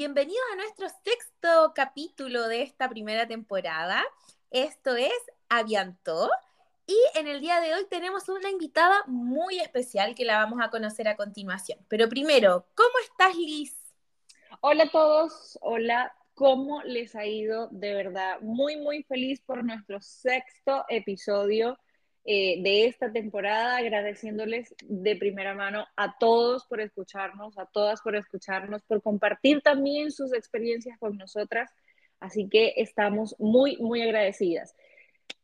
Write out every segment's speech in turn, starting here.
Bienvenidos a nuestro sexto capítulo de esta primera temporada. Esto es Aviantó. Y en el día de hoy tenemos una invitada muy especial que la vamos a conocer a continuación. Pero primero, ¿cómo estás, Liz? Hola a todos, hola, ¿cómo les ha ido? De verdad, muy, muy feliz por nuestro sexto episodio eh, de esta temporada, agradeciéndoles de primera mano a todos por escucharnos, a todas por escucharnos, por compartir también sus experiencias con nosotras. Así que estamos muy, muy agradecidas.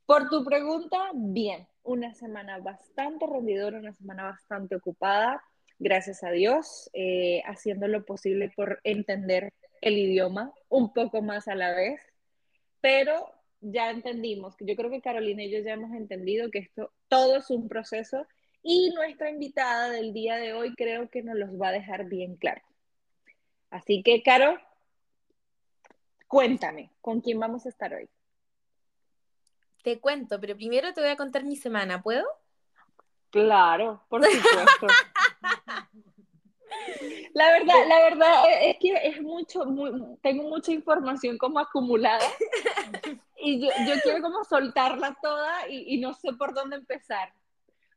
Por tu pregunta, bien, una semana bastante rendidora, una semana bastante ocupada, gracias a Dios, eh, haciendo lo posible por entender el idioma un poco más a la vez, pero ya entendimos, que yo creo que Carolina y yo ya hemos entendido que esto todo es un proceso y nuestra invitada del día de hoy creo que nos los va a dejar bien claro. Así que, Caro, cuéntame, ¿con quién vamos a estar hoy? Te cuento, pero primero te voy a contar mi semana, ¿puedo? Claro, por supuesto. La verdad, la verdad es que es mucho, tengo mucha información como acumulada y yo, yo, quiero como soltarla toda y, y, no sé por dónde empezar.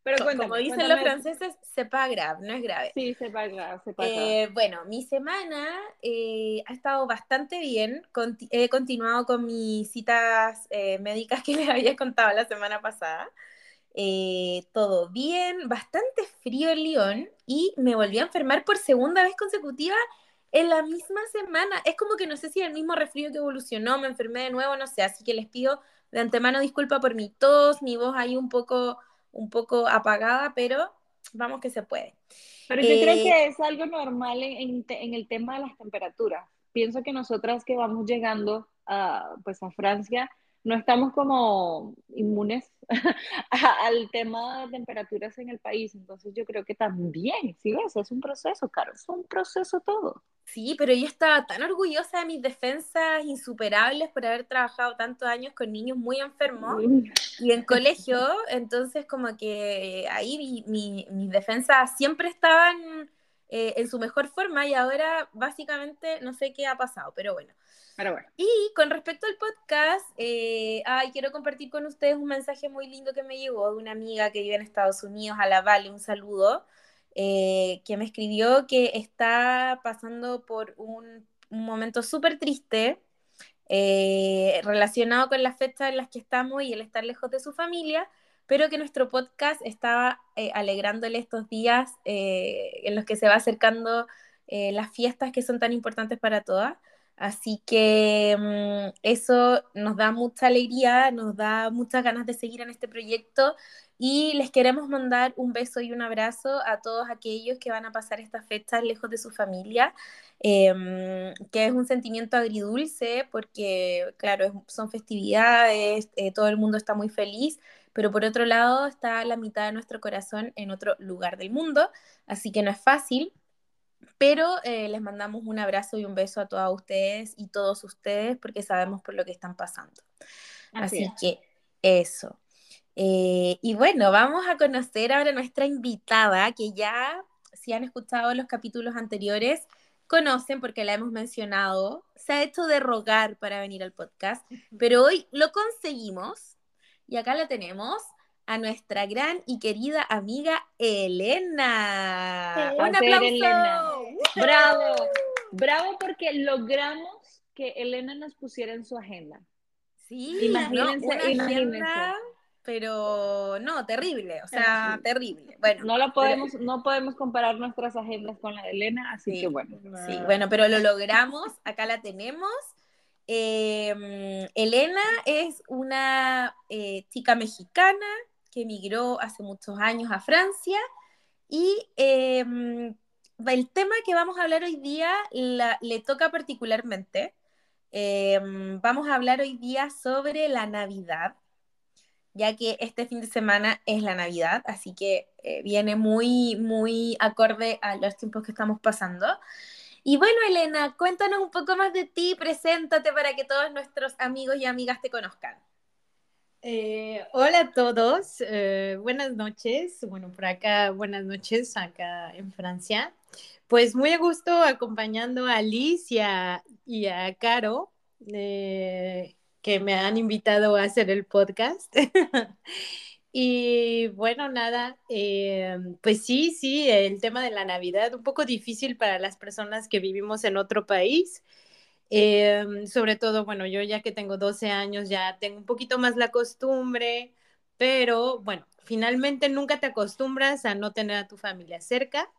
Pero como dicen los franceses, sepa grave, no es grave. Sí, sepa grave, sepa grave. Eh, bueno, mi semana eh, ha estado bastante bien. he continuado con mis citas eh, médicas que les había contado la semana pasada. todo bien, bastante frío en Lyon y me volví a enfermar por segunda vez consecutiva en la misma semana. Es como que no sé si el mismo resfrío que evolucionó, me enfermé de nuevo, no sé, así que les pido de antemano disculpa por mi tos, mi voz ahí un poco, un poco apagada, pero vamos que se puede. Pero yo creo eh, que es algo normal en, en, el tema de las temperaturas. Pienso que nosotras que vamos llegando a, pues a Francia, no estamos como inmunes al tema de temperaturas en el país. Entonces yo creo que también, sí, eso es un proceso, claro, es un proceso todo. Sí, pero yo estaba tan orgullosa de mis defensas insuperables por haber trabajado tantos años con niños muy enfermos y en colegio, entonces como que ahí mis defensas siempre estaban eh, en su mejor forma y ahora básicamente no sé qué ha pasado, pero bueno. Pero bueno. Y con respecto al podcast, eh, ay, quiero compartir con ustedes un mensaje muy lindo que me llegó de una amiga que vive en Estados Unidos, a la Vale, un saludo. Eh, que me escribió que está pasando por un, momento súper triste eh, relacionado con las fechas en las que estamos y el estar lejos de su familia, pero que nuestro podcast estaba eh, alegrándole estos días en los que se va acercando las fiestas que son tan importantes para todas. Así que mm, eso nos da mucha alegría, nos da muchas ganas de seguir en este proyecto y les queremos mandar un beso y un abrazo a todos aquellos que van a pasar estas fechas lejos de su familia, em, que es un sentimiento agridulce porque, claro, son festividades, eh, todo el mundo está muy feliz, pero por otro lado está la mitad de nuestro corazón en otro lugar del mundo, así que no es fácil. Pero eh, les mandamos un abrazo y un beso a todas ustedes y todos ustedes porque sabemos por lo que están pasando. Así, que eso. Eh, y bueno, vamos a conocer ahora a nuestra invitada, que ya, si han escuchado los capítulos anteriores, conocen porque la hemos mencionado. Se ha hecho de rogar para venir al podcast, pero hoy lo conseguimos y acá la tenemos a nuestra gran y querida amiga Elena. ¡Un aplauso! Bravo, bravo porque logramos que Elena nos pusiera en su agenda. Sí, imagínense, imagínense pero no, terrible, o sea, terrible. Bueno, no lo podemos, no podemos comparar nuestras agendas con la de Elena, así que bueno. Sí, bueno, pero lo logramos, acá la tenemos. Em, Elena es una eh, chica mexicana que emigró hace muchos años a Francia y em, el tema que vamos a hablar hoy día le toca particularmente. Em, vamos a hablar hoy día sobre la Navidad ya que este fin de semana es la Navidad, así que eh, viene muy, muy acorde a los tiempos que estamos pasando. Y bueno, Elena, cuéntanos un poco más de ti, preséntate para que todos nuestros amigos y amigas te conozcan. Eh, hola a todos, eh, buenas noches. Bueno, por acá, buenas noches, acá en Francia. pues muy a gusto acompañando a Liz y a, Caro, eh, que me han invitado a hacer el podcast. y bueno, nada, eh, pues sí, sí, el tema de la Navidad, un poco difícil para las personas que vivimos en otro país. Eh, sobre todo, bueno, yo ya que tengo 12 años, ya tengo un poquito más la costumbre, pero bueno, finalmente nunca te acostumbras a no tener a tu familia cerca.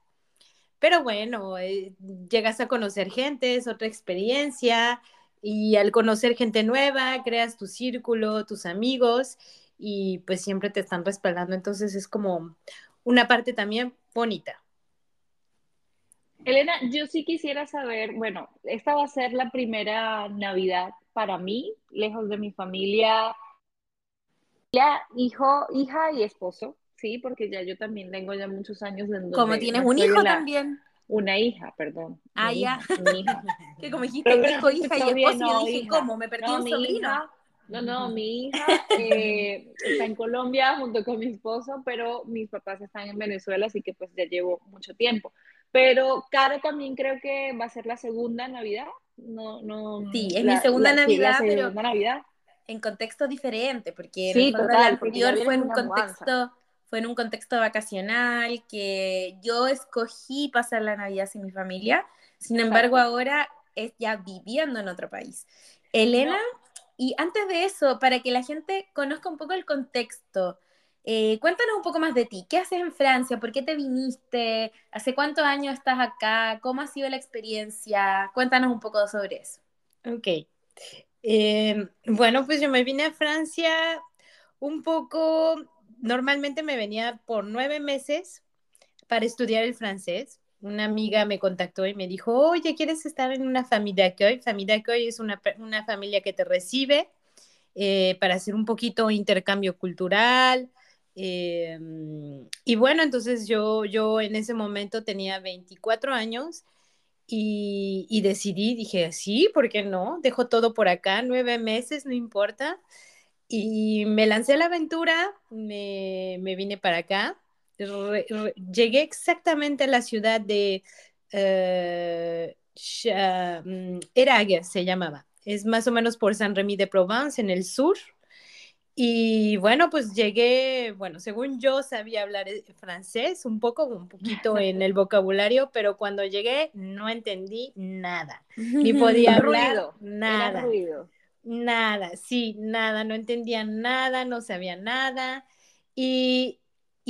Pero bueno, eh, llegas a conocer gente, es otra experiencia y al conocer gente nueva, creas tu círculo, tus amigos y pues siempre te están respaldando. Entonces es como una parte también bonita. Elena, yo sí quisiera saber, bueno, esta va a ser la primera Navidad para mí, lejos de mi familia, ya hijo, hija y esposo, sí, porque ya yo también tengo ya muchos años de Como tienes un hijo también. Una hija, perdón. Ah, ya. que como dijiste, hijo, hija y esposo, yo dije, ¿cómo? ¿Me perdí un sobrino? No, no, mi hija eh, está en Colombia junto con mi esposo, pero mis papás están en Venezuela, así que pues ya llevo mucho tiempo. Pero Caro también creo que va a ser la segunda Navidad. No, no. Sí, es mi segunda Navidad, pero Navidad. en contexto diferente, porque sí, total, la anterior fue en un contexto fue en un contexto vacacional que yo escogí pasar la Navidad sin mi familia. Sin embargo, ahora es ya viviendo en otro país. Elena, y antes de eso, para que la gente conozca un poco el contexto, eh, cuéntanos un poco más de ti. ¿Qué haces en Francia? ¿Por qué te viniste? ¿Hace cuántos años estás acá? ¿Cómo ha sido la experiencia? Cuéntanos un poco sobre eso. Ok. Eh, bueno, pues yo me vine a Francia un poco, normalmente me venía por nueve meses para estudiar el francés. Una amiga me contactó y me dijo, oye, ¿quieres estar en una familia que hoy? Familia que es una, una familia que te recibe eh, para hacer un poquito intercambio cultural, Em, y bueno, entonces yo, yo en ese momento tenía 24 años y, decidí, dije, sí, ¿por qué no? Dejo todo por acá, nueve meses, no importa. Y me lancé a la aventura, me, me vine para acá. Llegué exactamente a la ciudad de uh, se llamaba. Es más o menos por San Remy de Provence, en el sur. Y bueno, pues llegué, bueno, según yo sabía hablar eh, francés un poco, un poquito en el vocabulario, pero cuando llegué no entendí nada, ni podía hablar nada. Nada, sí, nada, no entendía nada, no sabía nada. Y,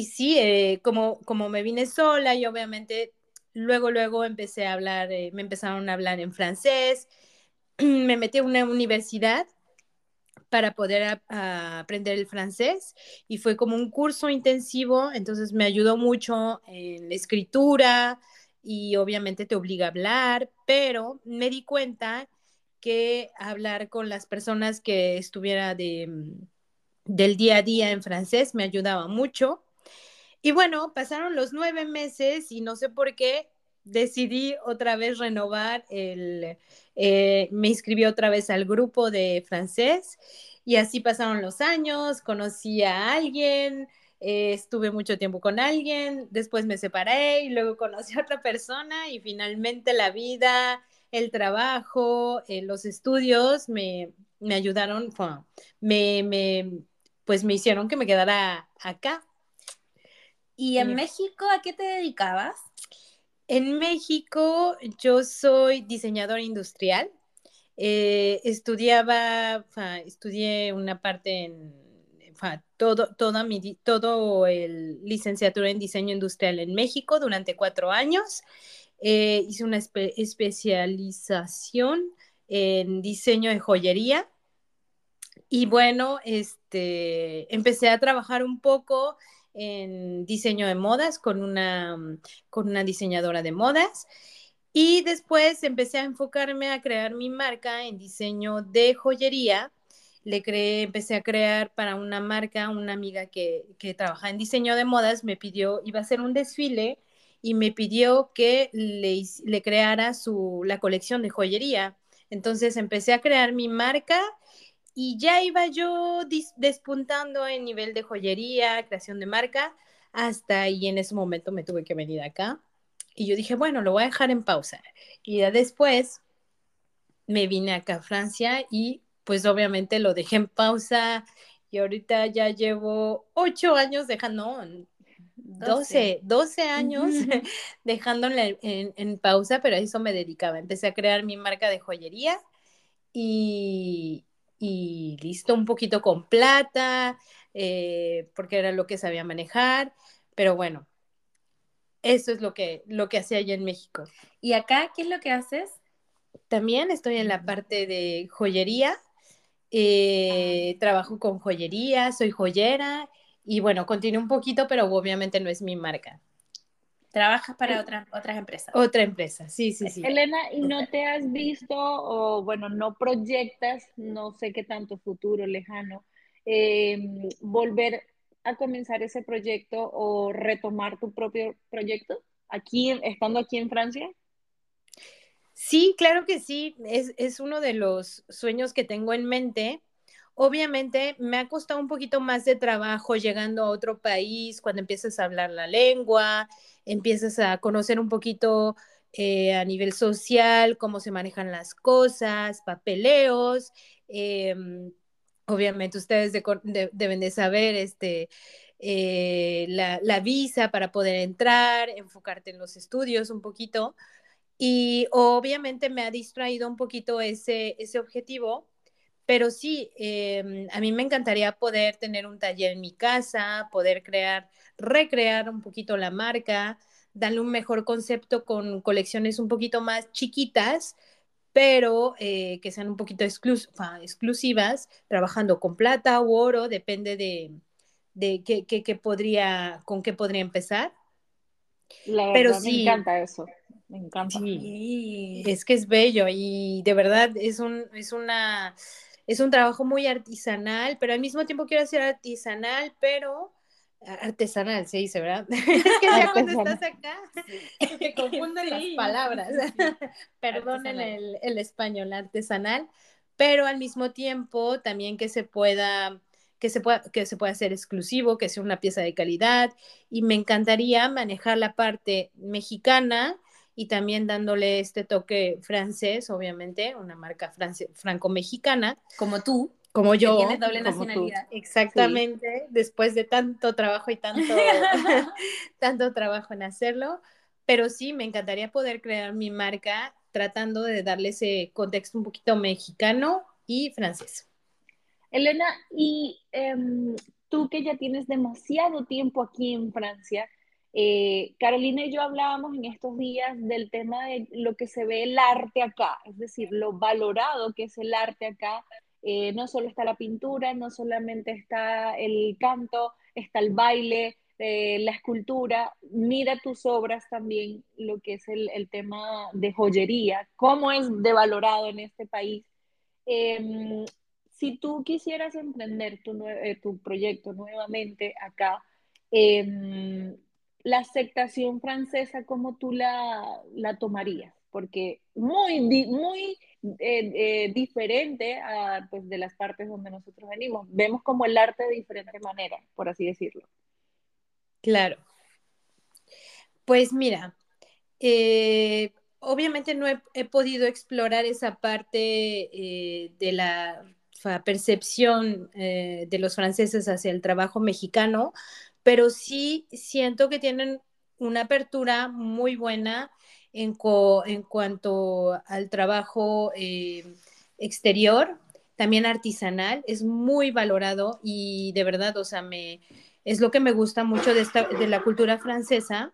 y sí, eh, como, como me vine sola y obviamente luego, luego empecé a hablar, eh, me empezaron a hablar en francés, me metí a una universidad para poder aprender el francés y fue como un curso intensivo, entonces me ayudó mucho en la escritura y obviamente te obliga a hablar, pero me di cuenta que hablar con las personas que estuviera de, del día a día en francés me ayudaba mucho. Y bueno, pasaron los nueve meses y no sé por qué decidí otra vez renovar el, eh, me inscribí otra vez al grupo de francés y así pasaron los años, conocí a alguien, eh, estuve mucho tiempo con alguien, después me separé y luego conocí a otra persona y finalmente la vida, el trabajo, eh, los estudios me, me ayudaron, me, me, pues me hicieron que me quedara acá. ¿Y en México a qué te dedicabas? En México yo soy diseñador industrial. Eh, estudiaba, estudié una parte en todo, toda mi, todo el licenciatura en diseño industrial en México durante cuatro años. Eh, hice una especialización en diseño de joyería. Y bueno, este, empecé a trabajar un poco en diseño de modas con una, con una diseñadora de modas. Y después empecé a enfocarme a crear mi marca en diseño de joyería. Le creé, empecé a crear para una marca, una amiga que, que trabaja en diseño de modas, me pidió, iba a hacer un desfile y me pidió que le, le creara su, la colección de joyería. Entonces empecé a crear mi marca y ya iba yo despuntando en nivel de joyería, creación de marca, hasta ahí en ese momento me tuve que venir acá. y yo dije, bueno, lo voy a dejar en pausa. Y ya después me vine acá a Francia y pues obviamente lo dejé en pausa y ahorita ya llevo ocho años dejando, 12, 12 años dejándolo en, en, pausa, pero a eso me dedicaba. Empecé a crear mi marca de joyería y, y listo, un poquito con plata, eh, porque era lo que sabía manejar, pero bueno, eso es lo que, lo que hacía allá en México. ¿Y acá qué es lo que haces? También estoy en la parte de joyería, eh, trabajo con joyería, soy joyera y bueno, continúo un poquito, pero obviamente no es mi marca. Trabajas para otras otras empresas. Otra empresa, sí, sí, sí. Elena, ¿y no te has visto o, bueno, no proyectas, no sé qué tanto futuro lejano, em, volver a comenzar ese proyecto o retomar tu propio proyecto aquí, estando aquí en Francia? Sí, claro que sí, es, es uno de los sueños que tengo en mente. Obviamente me ha costado un poquito más de trabajo llegando a otro país, cuando empiezas a hablar la lengua, empiezas a conocer un poquito eh, a nivel social, cómo se manejan las cosas, papeleos. Em, obviamente ustedes deben de saber este, eh, la, la, visa para poder entrar, enfocarte en los estudios un poquito. Y obviamente me ha distraído un poquito ese, ese objetivo pero sí, em, a mí me encantaría poder tener un taller en mi casa, poder crear, recrear un poquito la marca, darle un mejor concepto con colecciones un poquito más chiquitas, pero eh, que sean un poquito exclusivas, trabajando con plata o oro, depende de, de qué, podría, con qué podría empezar. La pero sí, me encanta eso. Me encanta. Sí, es que es bello y de verdad es, un, es una es un trabajo muy artesanal, pero al mismo tiempo quiero decir artesanal, pero artesanal se dice, ¿verdad? es que ya cuando estás acá te confunden las palabras. Perdonen el, el español, artesanal, pero al mismo tiempo también que se pueda que se, pueda, que se pueda hacer exclusivo, que sea una pieza de calidad. Y me encantaría manejar la parte mexicana y también dándole este toque francés, obviamente, una marca franco-mexicana. Como tú. Como yo. Que tienes doble nacionalidad. Exactamente, después de tanto trabajo y tanto, tanto trabajo en hacerlo. Pero sí, me encantaría poder crear mi marca tratando de darle ese contexto un poquito mexicano y francés. Elena, y em, tú que ya tienes demasiado tiempo aquí en Francia, eh, Carolina y yo hablábamos en estos días del tema de lo que se ve el arte acá, es decir, lo valorado que es el arte acá. Eh, no solo está la pintura, no solamente está el canto, está el baile, eh, la escultura. Mira tus obras también, lo que es el, el tema de joyería, cómo es de valorado en este país. Em, si tú quisieras emprender tu, tu proyecto nuevamente acá, eh, la aceptación francesa, ¿cómo tú la, la tomarías? Porque muy, muy eh, eh, diferente a, pues, de las partes donde nosotros venimos. Vemos como el arte de diferente manera, por así decirlo. Claro. Pues mira, eh, obviamente no he, podido explorar esa parte de la percepción de los franceses hacia el trabajo mexicano, pero sí siento que tienen una apertura muy buena en, en cuanto al trabajo eh, exterior, también artesanal, es muy valorado y de verdad, o sea, me, es lo que me gusta mucho de, esta, de la cultura francesa,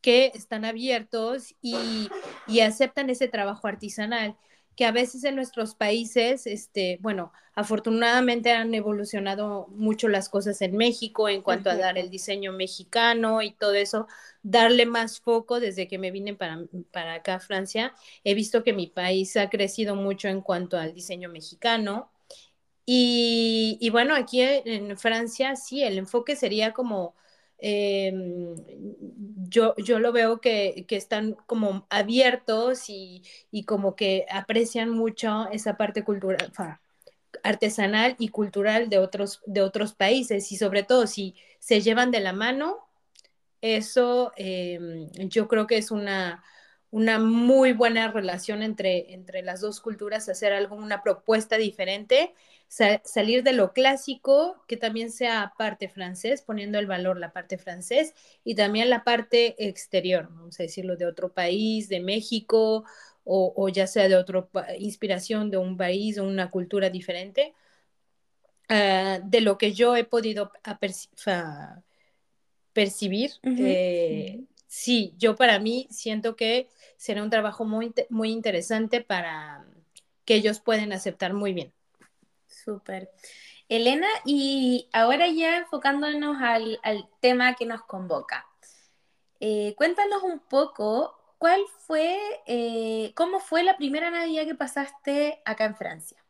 que están abiertos y, y aceptan ese trabajo artesanal que a veces en nuestros países, este, bueno, afortunadamente han evolucionado mucho las cosas en México en cuanto a dar el diseño mexicano y todo eso, darle más foco desde que me vine para, para acá a Francia. He visto que mi país ha crecido mucho en cuanto al diseño mexicano. Y, y bueno, aquí en Francia sí, el enfoque sería como Em, yo, yo lo veo que, que están como abiertos y, y, como que aprecian mucho esa parte cultural, artesanal y cultural de otros, de otros países. Y sobre todo si se llevan de la mano, eso em, yo creo que es una, una muy buena relación entre, entre las dos culturas, hacer algo, una propuesta diferente, salir de lo clásico, que también sea parte francés, poniendo el valor la parte francés y también la parte exterior, vamos a decirlo, de otro país, de México, o, ya sea de otra inspiración de un país o una cultura diferente, ah, de lo que yo he podido percibir. Eh, sí, yo para mí siento que será un trabajo muy, muy interesante para que ellos pueden aceptar muy bien. Súper. Elena, y ahora ya enfocándonos al, tema que nos convoca. Eh, cuéntanos un poco cuál fue, eh, cómo fue la primera Navidad que pasaste acá en Francia.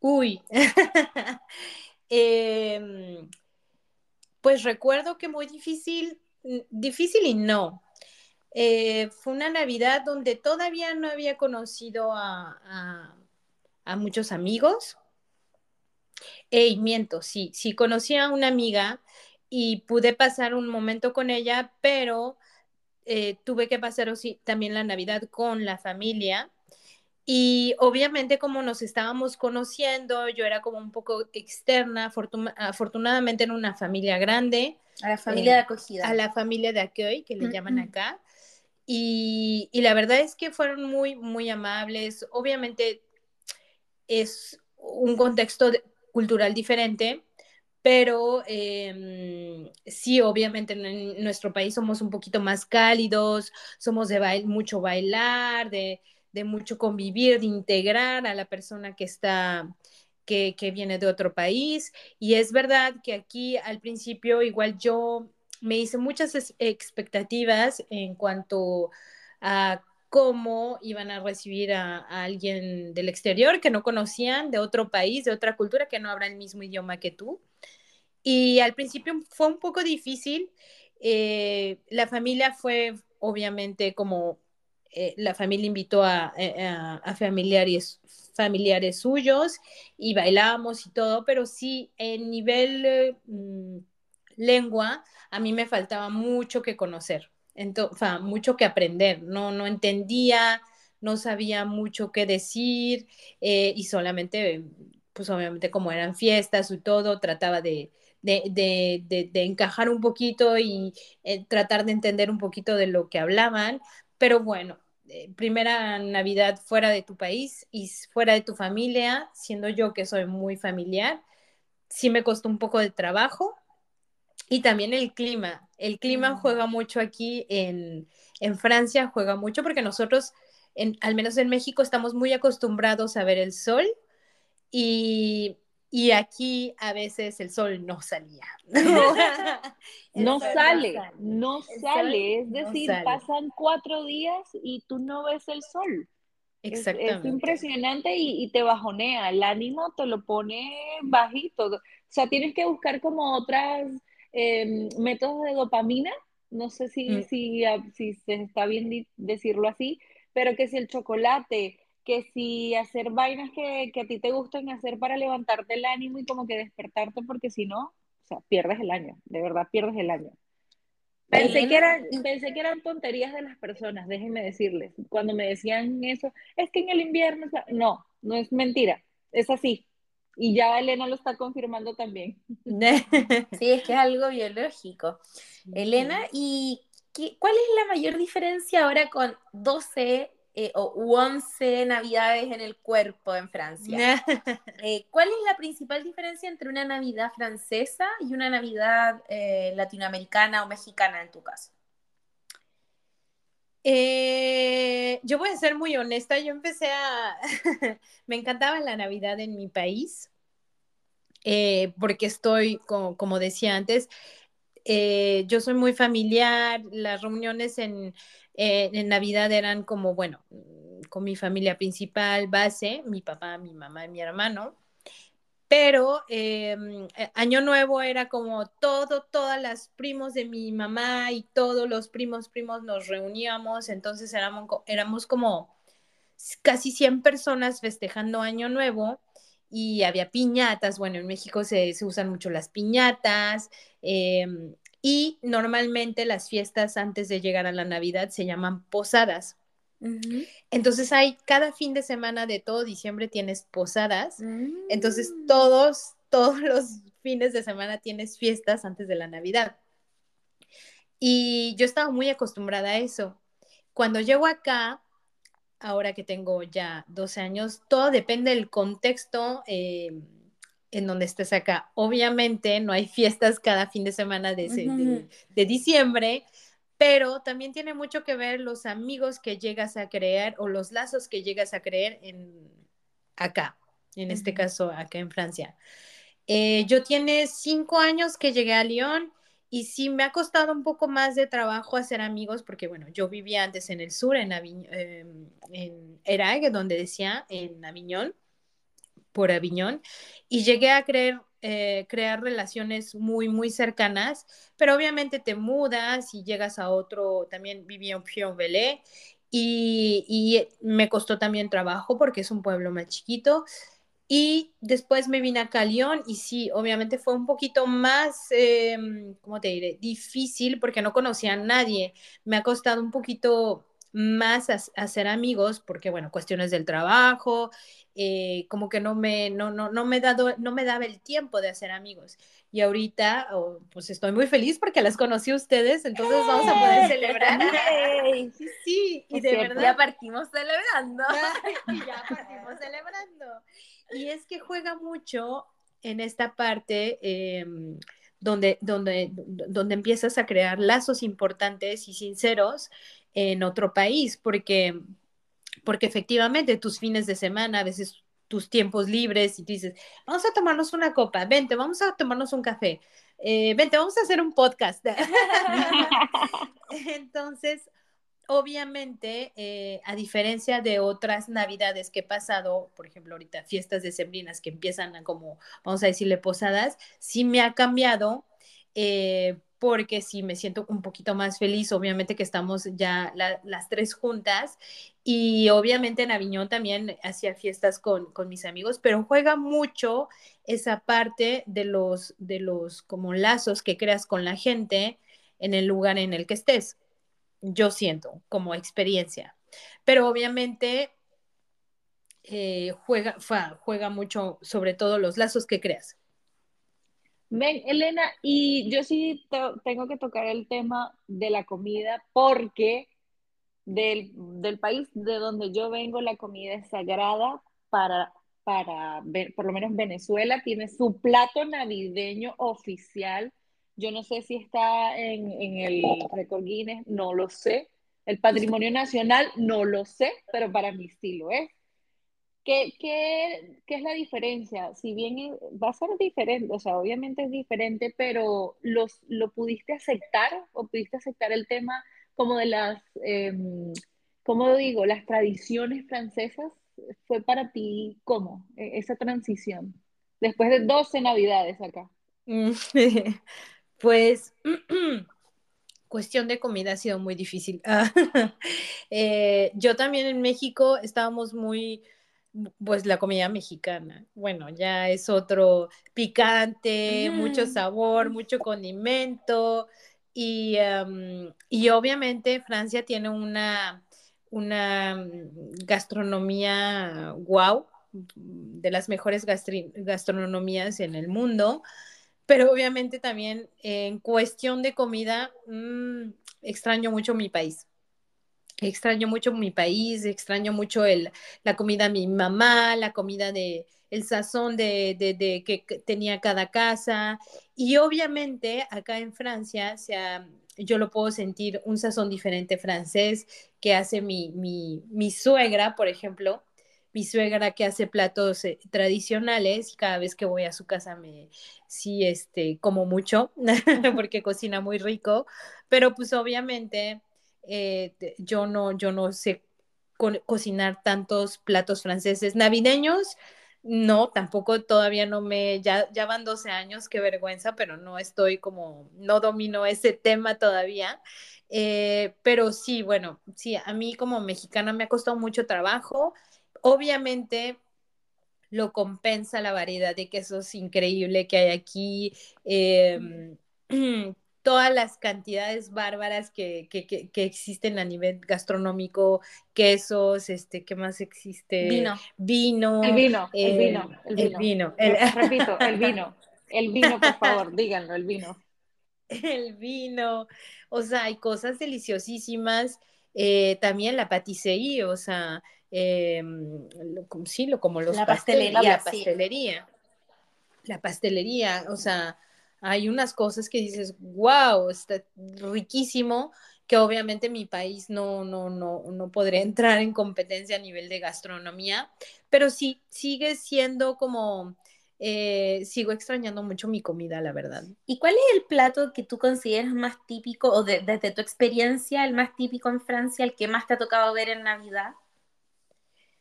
Uy, em, pues recuerdo que muy difícil, difícil y no. Eh, fue una Navidad donde todavía no había conocido a, muchos amigos. E miento, sí, sí conocí a una amiga y pude pasar un momento con ella, pero eh, tuve que pasar también la Navidad con la familia. Y obviamente como nos estábamos conociendo, yo era como un poco externa, afortunadamente en una familia grande. A la familia de eh, acogida. A la familia de accueil, que le llaman acá. Y, y, la verdad es que fueron muy, muy amables. Obviamente es un contexto cultural diferente, pero em, sí, obviamente en, nuestro país somos un poquito más cálidos, somos de mucho bailar, de, mucho convivir, de integrar a la persona que está, que, viene de otro país. Y es verdad que aquí al principio igual yo me hice muchas expectativas en cuanto a cómo iban a recibir a, alguien del exterior que no conocían, de otro país, de otra cultura, que no habla el mismo idioma que tú. Y al principio fue un poco difícil. Eh, la familia fue, obviamente, como eh, la familia invitó a, eh, a, familiares, familiares suyos y bailábamos y todo, pero sí, en nivel mm, lengua, a mí me faltaba mucho que conocer, mucho que aprender. No, no entendía, no sabía mucho qué decir y solamente, pues obviamente como eran fiestas y todo, trataba de, de, encajar un poquito y eh, tratar de entender un poquito de lo que hablaban. Pero bueno, eh, primera Navidad fuera de tu país y fuera de tu familia, siendo yo que soy muy familiar, sí me costó un poco de trabajo. Y también el clima. El clima mm. juega mucho aquí en, en Francia, juega mucho porque nosotros, en, al menos en México, estamos muy acostumbrados a ver el sol y y aquí a veces el sol no salía. no sale, no sale. Es decir, pasan cuatro días y tú no ves el sol. Exactamente. Es, impresionante y, te bajonea. El ánimo te lo pone bajito. O sea, tienes que buscar como otras em, métodos de dopamina. No sé si, mm. si, si se está bien decirlo así, pero que si el chocolate, que si hacer vainas que, a ti te gusten hacer para levantarte el ánimo y como que despertarte, porque si no, o sea, pierdes el año, de verdad pierdes el año. Pensé que, eran, pensé que eran tonterías de las personas, déjenme decirles. Cuando me decían eso, es que en el invierno, no, no es mentira, es así. Y ya Elena lo está confirmando también. Sí, es que es algo biológico. Elena, ¿y cuál es la mayor diferencia ahora con 12 eh, o 11 navidades en el cuerpo en Francia. Eh, ¿Cuál es la principal diferencia entre una Navidad francesa y una Navidad eh, latinoamericana o mexicana en tu caso? Yo voy a ser muy honesta, yo empecé a... me encantaba la Navidad en mi país, porque estoy, como decía antes, yo soy muy familiar, las reuniones en eh, en Navidad eran como, bueno, mm, con mi familia principal, base, mi papá, mi mamá y mi hermano. Pero em, eh, Año Nuevo era como todo, todas las primos de mi mamá y todos los primos, primos nos reuníamos, entonces éramos, éramos como casi 100 personas festejando Año Nuevo y había piñatas, bueno, en México se, se usan mucho las piñatas, em, y normalmente las fiestas antes de llegar a la Navidad se llaman posadas. Entonces hay cada fin de semana de todo diciembre tienes posadas. Entonces Mm. todos, todos los fines de semana tienes fiestas antes de la Navidad. Y yo estaba muy acostumbrada a eso. Cuando llego acá, ahora que tengo ya 12 años, todo depende del contexto eh, en donde estés acá. Obviamente no hay fiestas cada fin de semana de, ese- de- Ujú. de diciembre, pero también tiene mucho que ver los amigos que llegas a crear o los lazos que llegas a crear en acá, en este caso acá en Francia. Eh, yo tiene cinco años que llegué a Lyon y sí me ha costado un poco más de trabajo hacer amigos porque, bueno, yo vivía antes en el sur, en, eh, en Erague, donde decía, en Aviñón, por Aviñón, y llegué a creer, eh, crear relaciones muy, muy cercanas, pero obviamente te mudas y llegas a otro, también viví en Pionvelé y, y me costó también trabajo porque es un pueblo más chiquito. Y después me vine a Lyon y sí, obviamente fue un poquito más, eh, ¿cómo te diré? Difícil porque no conocía a nadie. Me ha costado un poquito más as- hacer amigos porque, bueno, cuestiones del trabajo, eh, como que no me, no, no, no me dado, no me daba el tiempo de hacer amigos. Y ahorita, oh, pues estoy muy feliz porque las conocí a ustedes, entonces vamos a poder celebrar. Yay. Sí, sí, y Es de cierto. verdad. Ya partimos celebrando. y ya partimos celebrando. Y es que juega mucho en esta parte eh, donde, donde, donde empiezas a crear lazos importantes y sinceros en otro país, porque, porque efectivamente tus fines de semana, a veces tus tiempos libres, y dices, vamos a tomarnos una copa, vente, vamos a tomarnos un café, eh, vente, vamos a hacer un podcast. Entonces, obviamente, eh, a diferencia de otras navidades que he pasado, por ejemplo, ahorita fiestas decembrinas que empiezan a como, vamos a decirle, posadas, sí me ha cambiado. eh, porque sí me siento un poquito más feliz, obviamente que estamos ya la, las tres juntas y obviamente en Aviñón también hacía fiestas con, con, mis amigos, pero juega mucho esa parte de los, de los como lazos que creas con la gente en el lugar en el que estés yo siento como experiencia. Pero obviamente eh, juega, juega mucho sobre todo los lazos que creas. Ven, Elena, y yo sí tengo que tocar el tema de la comida porque del, del, país de donde yo vengo la comida es sagrada para, para ver, por lo menos Venezuela tiene su plato navideño oficial yo no sé si está en, en el récord Guinness, no lo sé. El patrimonio nacional, no lo sé, pero para mí sí lo es. ¿Qué, qué, qué es la diferencia? Si bien va a ser diferente, o sea, obviamente es diferente, pero los, ¿lo pudiste aceptar o pudiste aceptar el tema como de las, eh, ¿cómo digo? Las tradiciones francesas. ¿Fue para ti cómo esa transición? Después de 12 navidades acá. Pues cuestión de comida ha sido muy difícil. eh, yo también en México estábamos muy, pues la comida mexicana, bueno, ya es otro picante, mm. mucho sabor, mucho condimento y, um, y obviamente Francia tiene una, una gastronomía wow, de las mejores gastronomías en el mundo pero obviamente también en cuestión de comida, mmm, extraño mucho mi país. Extraño mucho mi país, extraño mucho el, la comida de mi mamá, la comida de el sazón de, de, de que tenía cada casa. Y obviamente acá en Francia, o sea, yo lo puedo sentir un sazón diferente francés que hace mi, mi, mi suegra, por ejemplo, mi suegra que hace platos eh, tradicionales cada vez que voy a su casa me sí este como mucho porque cocina muy rico pero pues obviamente eh, yo no yo no sé co cocinar tantos platos franceses navideños no tampoco todavía no me ya ya van 12 años qué vergüenza pero no estoy como no domino ese tema todavía eh, pero sí bueno sí a mí como mexicana me ha costado mucho trabajo obviamente lo compensa la variedad de quesos increíble que hay aquí. Eh, todas las cantidades bárbaras que, que, que, existen a nivel gastronómico, quesos, este, ¿qué más existe? Vino. Vino. El vino, el vino, el vino. Repito, el vino. El vino, por favor, díganlo, el vino. El vino, o sea, hay cosas deliciosísimas. Eh, también la patisserie, o sea, eh, sí, lo, como los la pastelería, la pastelería. La pastelería, o sea, hay unas cosas que dices, wow, está riquísimo, que obviamente mi país no, no, no, no podría entrar en competencia a nivel de gastronomía, pero sí, sigue siendo como, eh, sigo extrañando mucho mi comida, la verdad. ¿Y cuál es el plato que tú consideras más típico, o desde tu experiencia, el más típico en Francia, el que más te ha tocado ver en Navidad?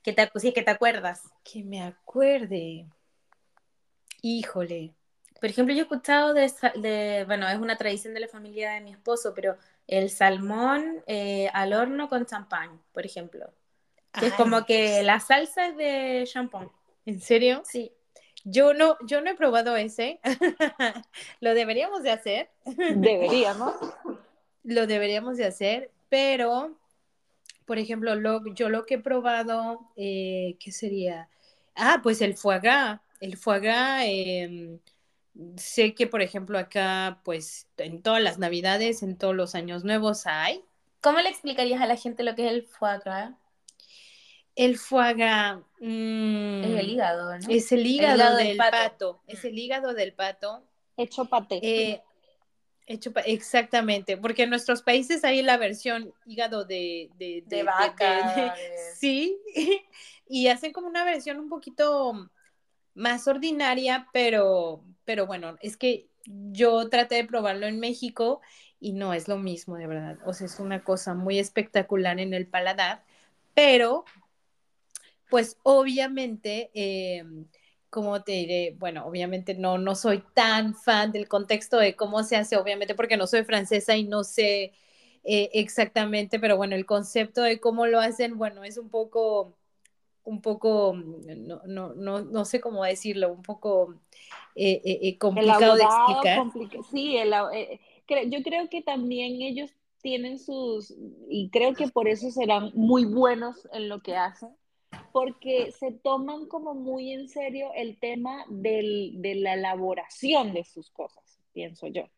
Que te, sí, que te acuerdas. Que me acuerde. Híjole. Por ejemplo, yo he escuchado de, bueno, es una tradición de la familia de mi esposo, pero el salmón eh, al horno con champán, por ejemplo. Que es como que la salsa es de champán. ¿En serio? Sí. Yo no, yo no he probado ese. lo deberíamos de hacer. Deberíamos. lo deberíamos de hacer, pero, por ejemplo, lo, yo lo que he probado, eh, ¿qué sería? Ah, pues el foie gras. El foie gras, em, sé que, por ejemplo, acá, pues en todas las navidades, en todos los años nuevos hay. ¿Cómo le explicarías a la gente lo que es el foie gras? El foie gras. Mm, es el hígado, ¿no? Es el hígado, del, pato. Es el hígado del pato. Hecho paté. Eh, hecho exactamente, porque en nuestros países hay la versión hígado de, de, de, vaca. sí, y hacen como una versión un poquito más ordinaria, pero, pero bueno, es que yo traté de probarlo en México y no es lo mismo, de verdad. O sea, es una cosa muy espectacular en el paladar, pero pues obviamente, eh, como te diré, bueno, obviamente no, no soy tan fan del contexto de cómo se hace, obviamente porque no soy francesa y no sé eh, exactamente, pero bueno, el concepto de cómo lo hacen, bueno, es un poco un poco, mm, no, no, no, no sé cómo decirlo, un poco eh, eh, eh complicado de explicar. sí, yo creo que también ellos tienen sus, y creo que por eso serán muy buenos en lo que hacen, porque se toman como muy en serio el tema del, de la elaboración de sus cosas, pienso yo.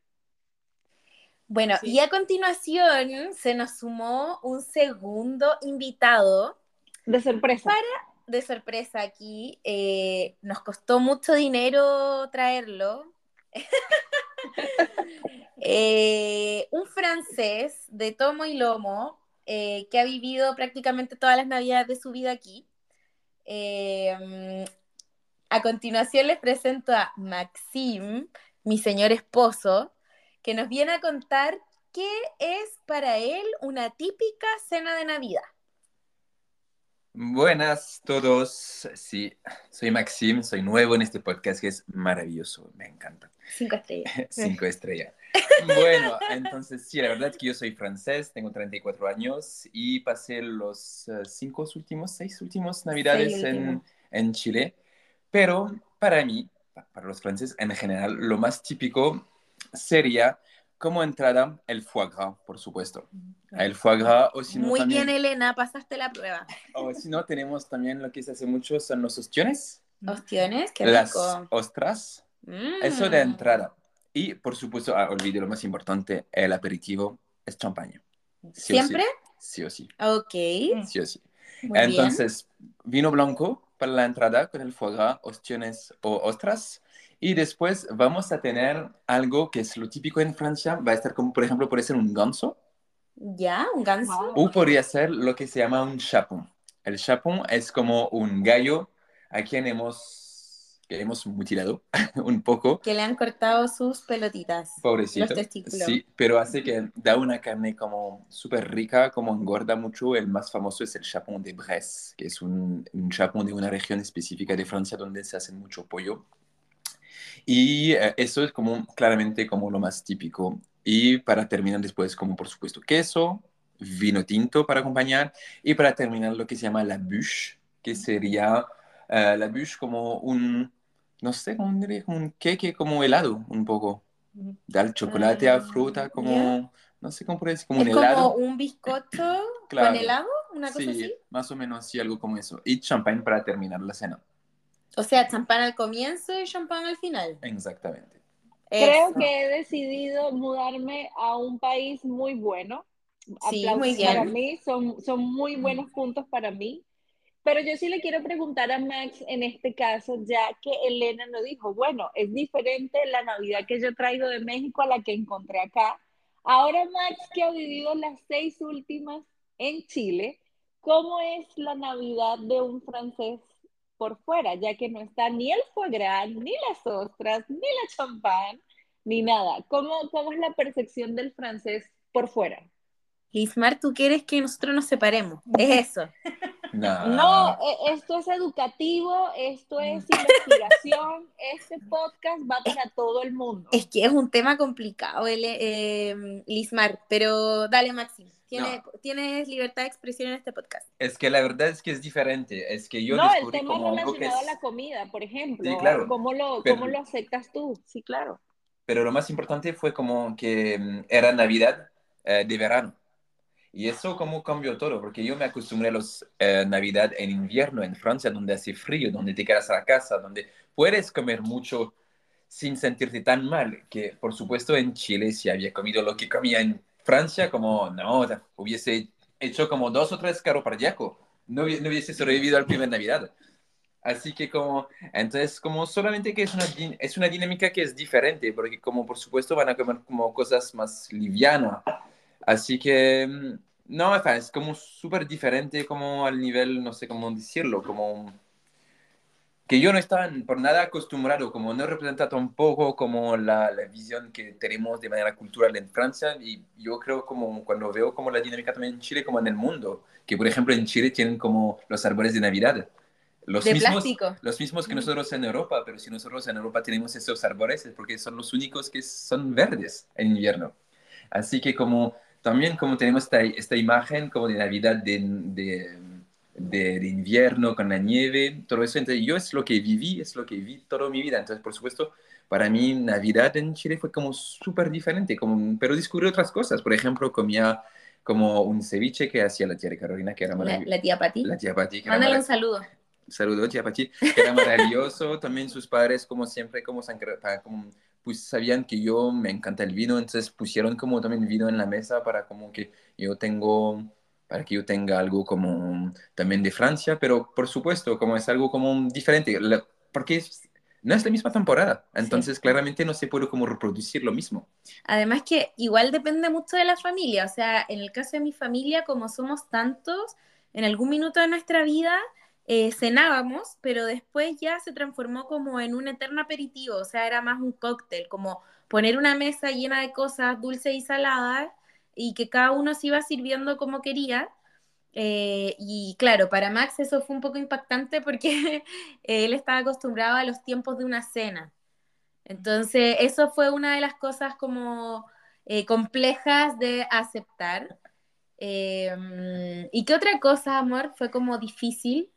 Bueno, y a continuación se nos sumó un segundo invitado de sorpresa. Para, de sorpresa aquí, eh, nos costó mucho dinero traerlo. Eh, un francés de tomo y lomo eh, que ha vivido prácticamente todas las navidades de su vida aquí. a continuación les presento a Maxime, mi señor esposo, que nos viene a contar qué es para él una típica cena de Navidad. Buenas todos, sí, soy Maxim, soy nuevo en este podcast que es maravilloso, me encanta. Cinco estrellas. Cinco estrellas. Bueno, entonces sí, la verdad es que yo soy francés, tengo 34 años y pasé los uh, cinco últimos, seis últimos navidades en, en, Chile, pero para mí, para los franceses en general, lo más típico sería como entrada, el foie gras, por supuesto. El foie gras, o si no Muy bien, Elena, pasaste la prueba. O si no, tenemos también lo que se hace mucho, son los ostiones. ¿Ostiones? Qué rico. Las ostras. Eso de mm. entrada. Y, por supuesto, ah, olvide lo más importante, el aperitivo es champaña. ¿Siempre? sí. o sí. Ok. Sí o sí. Entonces, vino blanco para la entrada con el foie gras, ostiones o ostras. Y después vamos a tener algo que es lo típico en Francia, va a estar como, por ejemplo, puede ser un ganso. Ya, un ganso. O podría ser lo que se llama un chapon. El chapon es como un gallo a quien hemos, que hemos mutilado un poco. Que le han cortado sus pelotitas. Pobrecito. Los testículos. Sí, pero hace que da una carne como súper rica, como engorda mucho. El más famoso es el chapon de Bresse, que es un, un chapon de una región específica de Francia donde se hace mucho pollo y eh, eso es como claramente como lo más típico. Y para terminar después, como por supuesto queso, vino tinto para acompañar. Y para terminar lo que se llama la bûche, que sería eh, la bûche como un, no sé como un queque como helado, un poco. Dar chocolate a fruta como, no sé cómo decir, como un helado. como un bizcocho con helado, una cosa sí, así. más o menos sí, algo como eso. Y champán para terminar la cena. O sea, champán al comienzo y champán al final. Exactamente. Creo que he decidido mudarme a un país muy bueno. Sí, muy bien. Para mí son, son muy buenos puntos para mí. Pero yo sí le quiero preguntar a Max en este caso, ya que Elena nos dijo, bueno, es diferente la Navidad que yo traigo de México a la que encontré acá. Ahora Max, que ha vivido las seis últimas en Chile, ¿cómo es la Navidad de un francés por fuera? Ya que no está ni el foie gras, ni las ostras, ni la champán, ni nada. ¿Cómo, cómo es la percepción del francés por fuera? Lismar, tú quieres que nosotros nos separemos. Es eso. No. E, esto es educativo, esto es investigación, este podcast va para todo el mundo. Es que es un tema complicado, eh, Lismar, pero dale, Maxi. Tienes, libertad de expresión en este podcast. Es que la verdad es que es diferente. Es que yo no, el tema relacionado a la comida, por ejemplo. claro. ¿Cómo lo, cómo lo aceptas tú? Sí, claro. Pero lo más importante fue como que mm, era Navidad eh, de verano. Y eso como cambió todo, porque yo me acostumbré a los eh, Navidad en invierno en Francia, donde hace frío, donde te quedas a la casa, donde puedes comer mucho sin sentirte tan mal, que por supuesto en Chile si había comido lo que comía en Francia, como no, hubiese hecho como dos o tres caro cardíaco, no, no hubiese sobrevivido al primer Navidad. Así que como, entonces como solamente que es una, es una dinámica que es diferente, porque como por supuesto van a comer como cosas más livianas Así que, mm, no, es como súper diferente como al nivel, no sé cómo decirlo, como que yo no estaba por nada acostumbrado, como no representa tampoco como la, la, visión que tenemos de manera cultural en Francia y yo creo como cuando veo como la dinámica también en Chile como en el mundo, que por ejemplo en Chile tienen como los árboles de Navidad. Los de mismos, plástico. Los mismos que nosotros en Europa, pero si nosotros en Europa tenemos esos árboles es porque son los únicos que son verdes en invierno. Así que como también como tenemos esta, esta imagen como de Navidad de, de, de, invierno con la nieve, todo eso. Entonces yo es lo que viví, es lo que vi toda mi vida. Entonces, por supuesto, para mí Navidad en Chile fue como súper diferente, como, pero descubrí otras cosas. Por ejemplo, comía como un ceviche que hacía la tía de Carolina, que era maravilloso. La, tía Pati. La tía Pati. Mándale un saludo. Saludos, tía Pati. Que era maravilloso. También sus padres, como siempre, como, como pues sabían que yo me encanta el vino, entonces pusieron como también vino en la mesa para como que yo tengo, para que yo tenga algo como también de Francia, pero por supuesto, como es algo como diferente, porque no es la misma temporada, entonces claramente no se puede como reproducir lo mismo. Además que igual depende mucho de la familia, o sea, en el caso de mi familia, como somos tantos, en algún minuto de nuestra vida eh, cenábamos, pero después ya se transformó como en un eterno aperitivo, o sea, era más un cóctel, como poner una mesa llena de cosas dulces y saladas y que cada uno se iba sirviendo como quería. Eh, y claro, para Max eso fue un poco impactante porque él estaba acostumbrado a los tiempos de una cena. Entonces, eso fue una de las cosas como eh, complejas de aceptar. ¿Y qué otra cosa, amor, fue como difícil?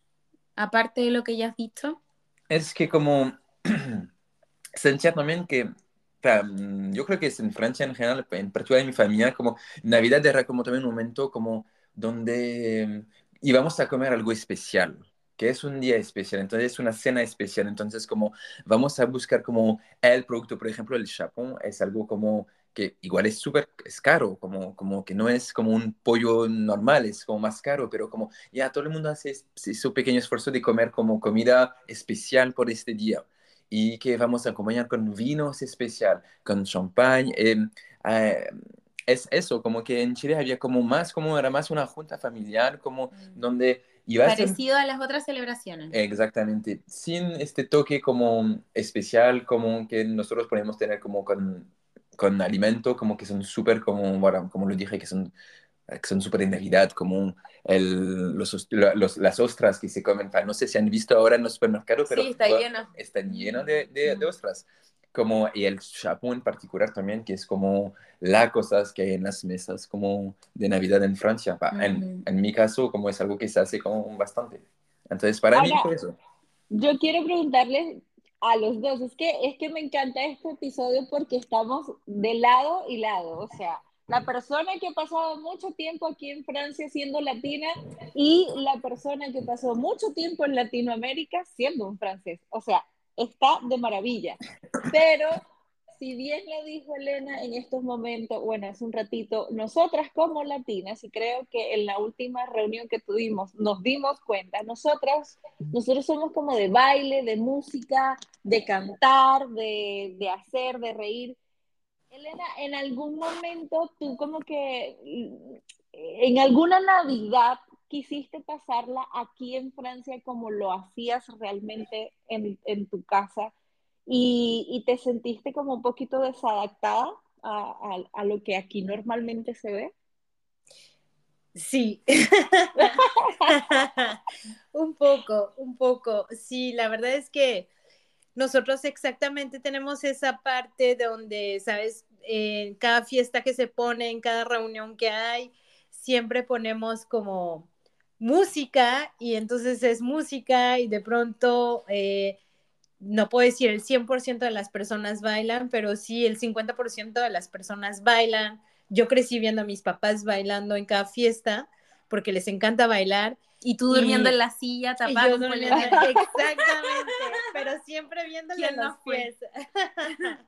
aparte de lo que ya has dicho? Es que como sentía también que yo creo que es en Francia en general, en particular en mi familia, como Navidad era como también un momento como donde mm, íbamos a comer algo especial, que es un día especial, entonces es una cena especial, entonces como vamos a buscar como el producto, por ejemplo, el chapón es algo como que igual es súper es caro, como, como que no es como un pollo normal, es como más caro, pero como ya todo el mundo hace ese pequeño esfuerzo de comer como comida especial por este día y que vamos a acompañar con vinos especial, con champagne. Em, eh, es eso, como que en Chile había como más, como era más una junta familiar, como mm. donde iba Parecido a, las otras celebraciones. Exactamente, sin este toque como especial, como que nosotros podemos tener como con con alimento como que son súper, como, bueno, como lo dije, que son, que son súper de Navidad, como el, los, los, las ostras que se comen. No sé si han visto ahora en los supermercados, pero sí, está lleno. están llenos de, de, ostras. Como, y el chapón en particular también, que es como la cosas que hay en las mesas como de Navidad en Francia. en, en, mi caso, como es algo que se hace como bastante. Entonces, para mí fue eso. Yo quiero preguntarles A los dos, es que, es que me encanta este episodio porque estamos de lado y lado, o sea, la persona que ha pasado mucho tiempo aquí en Francia siendo latina y la persona que pasó mucho tiempo en Latinoamérica siendo un francés. O sea, está de maravilla. Pero si bien lo dijo Elena en estos momentos, bueno, hace un ratito, nosotras como latinas, y creo que en la última reunión que tuvimos nos dimos cuenta, nosotras, nosotros somos como de baile, de música, de cantar, de, de hacer, de reír. Elena, en algún momento tú como que, en alguna Navidad, quisiste pasarla aquí en Francia como lo hacías realmente en, en tu casa y, y, te sentiste como un poquito desadaptada a, a, a lo que aquí normalmente se ve? Sí, un poco, un poco. Sí, la verdad es que nosotros exactamente tenemos esa parte donde, sabes, en cada fiesta que se pone, en cada reunión que hay, siempre ponemos como música y entonces es música y de pronto eh, no puedo decir el 100% de las personas bailan, pero sí el 50% de las personas bailan. Yo crecí viendo a mis papás bailando en cada fiesta porque les encanta bailar. Y tú durmiendo y, en la silla, tapado. Exactamente, pero siempre viéndole los pies.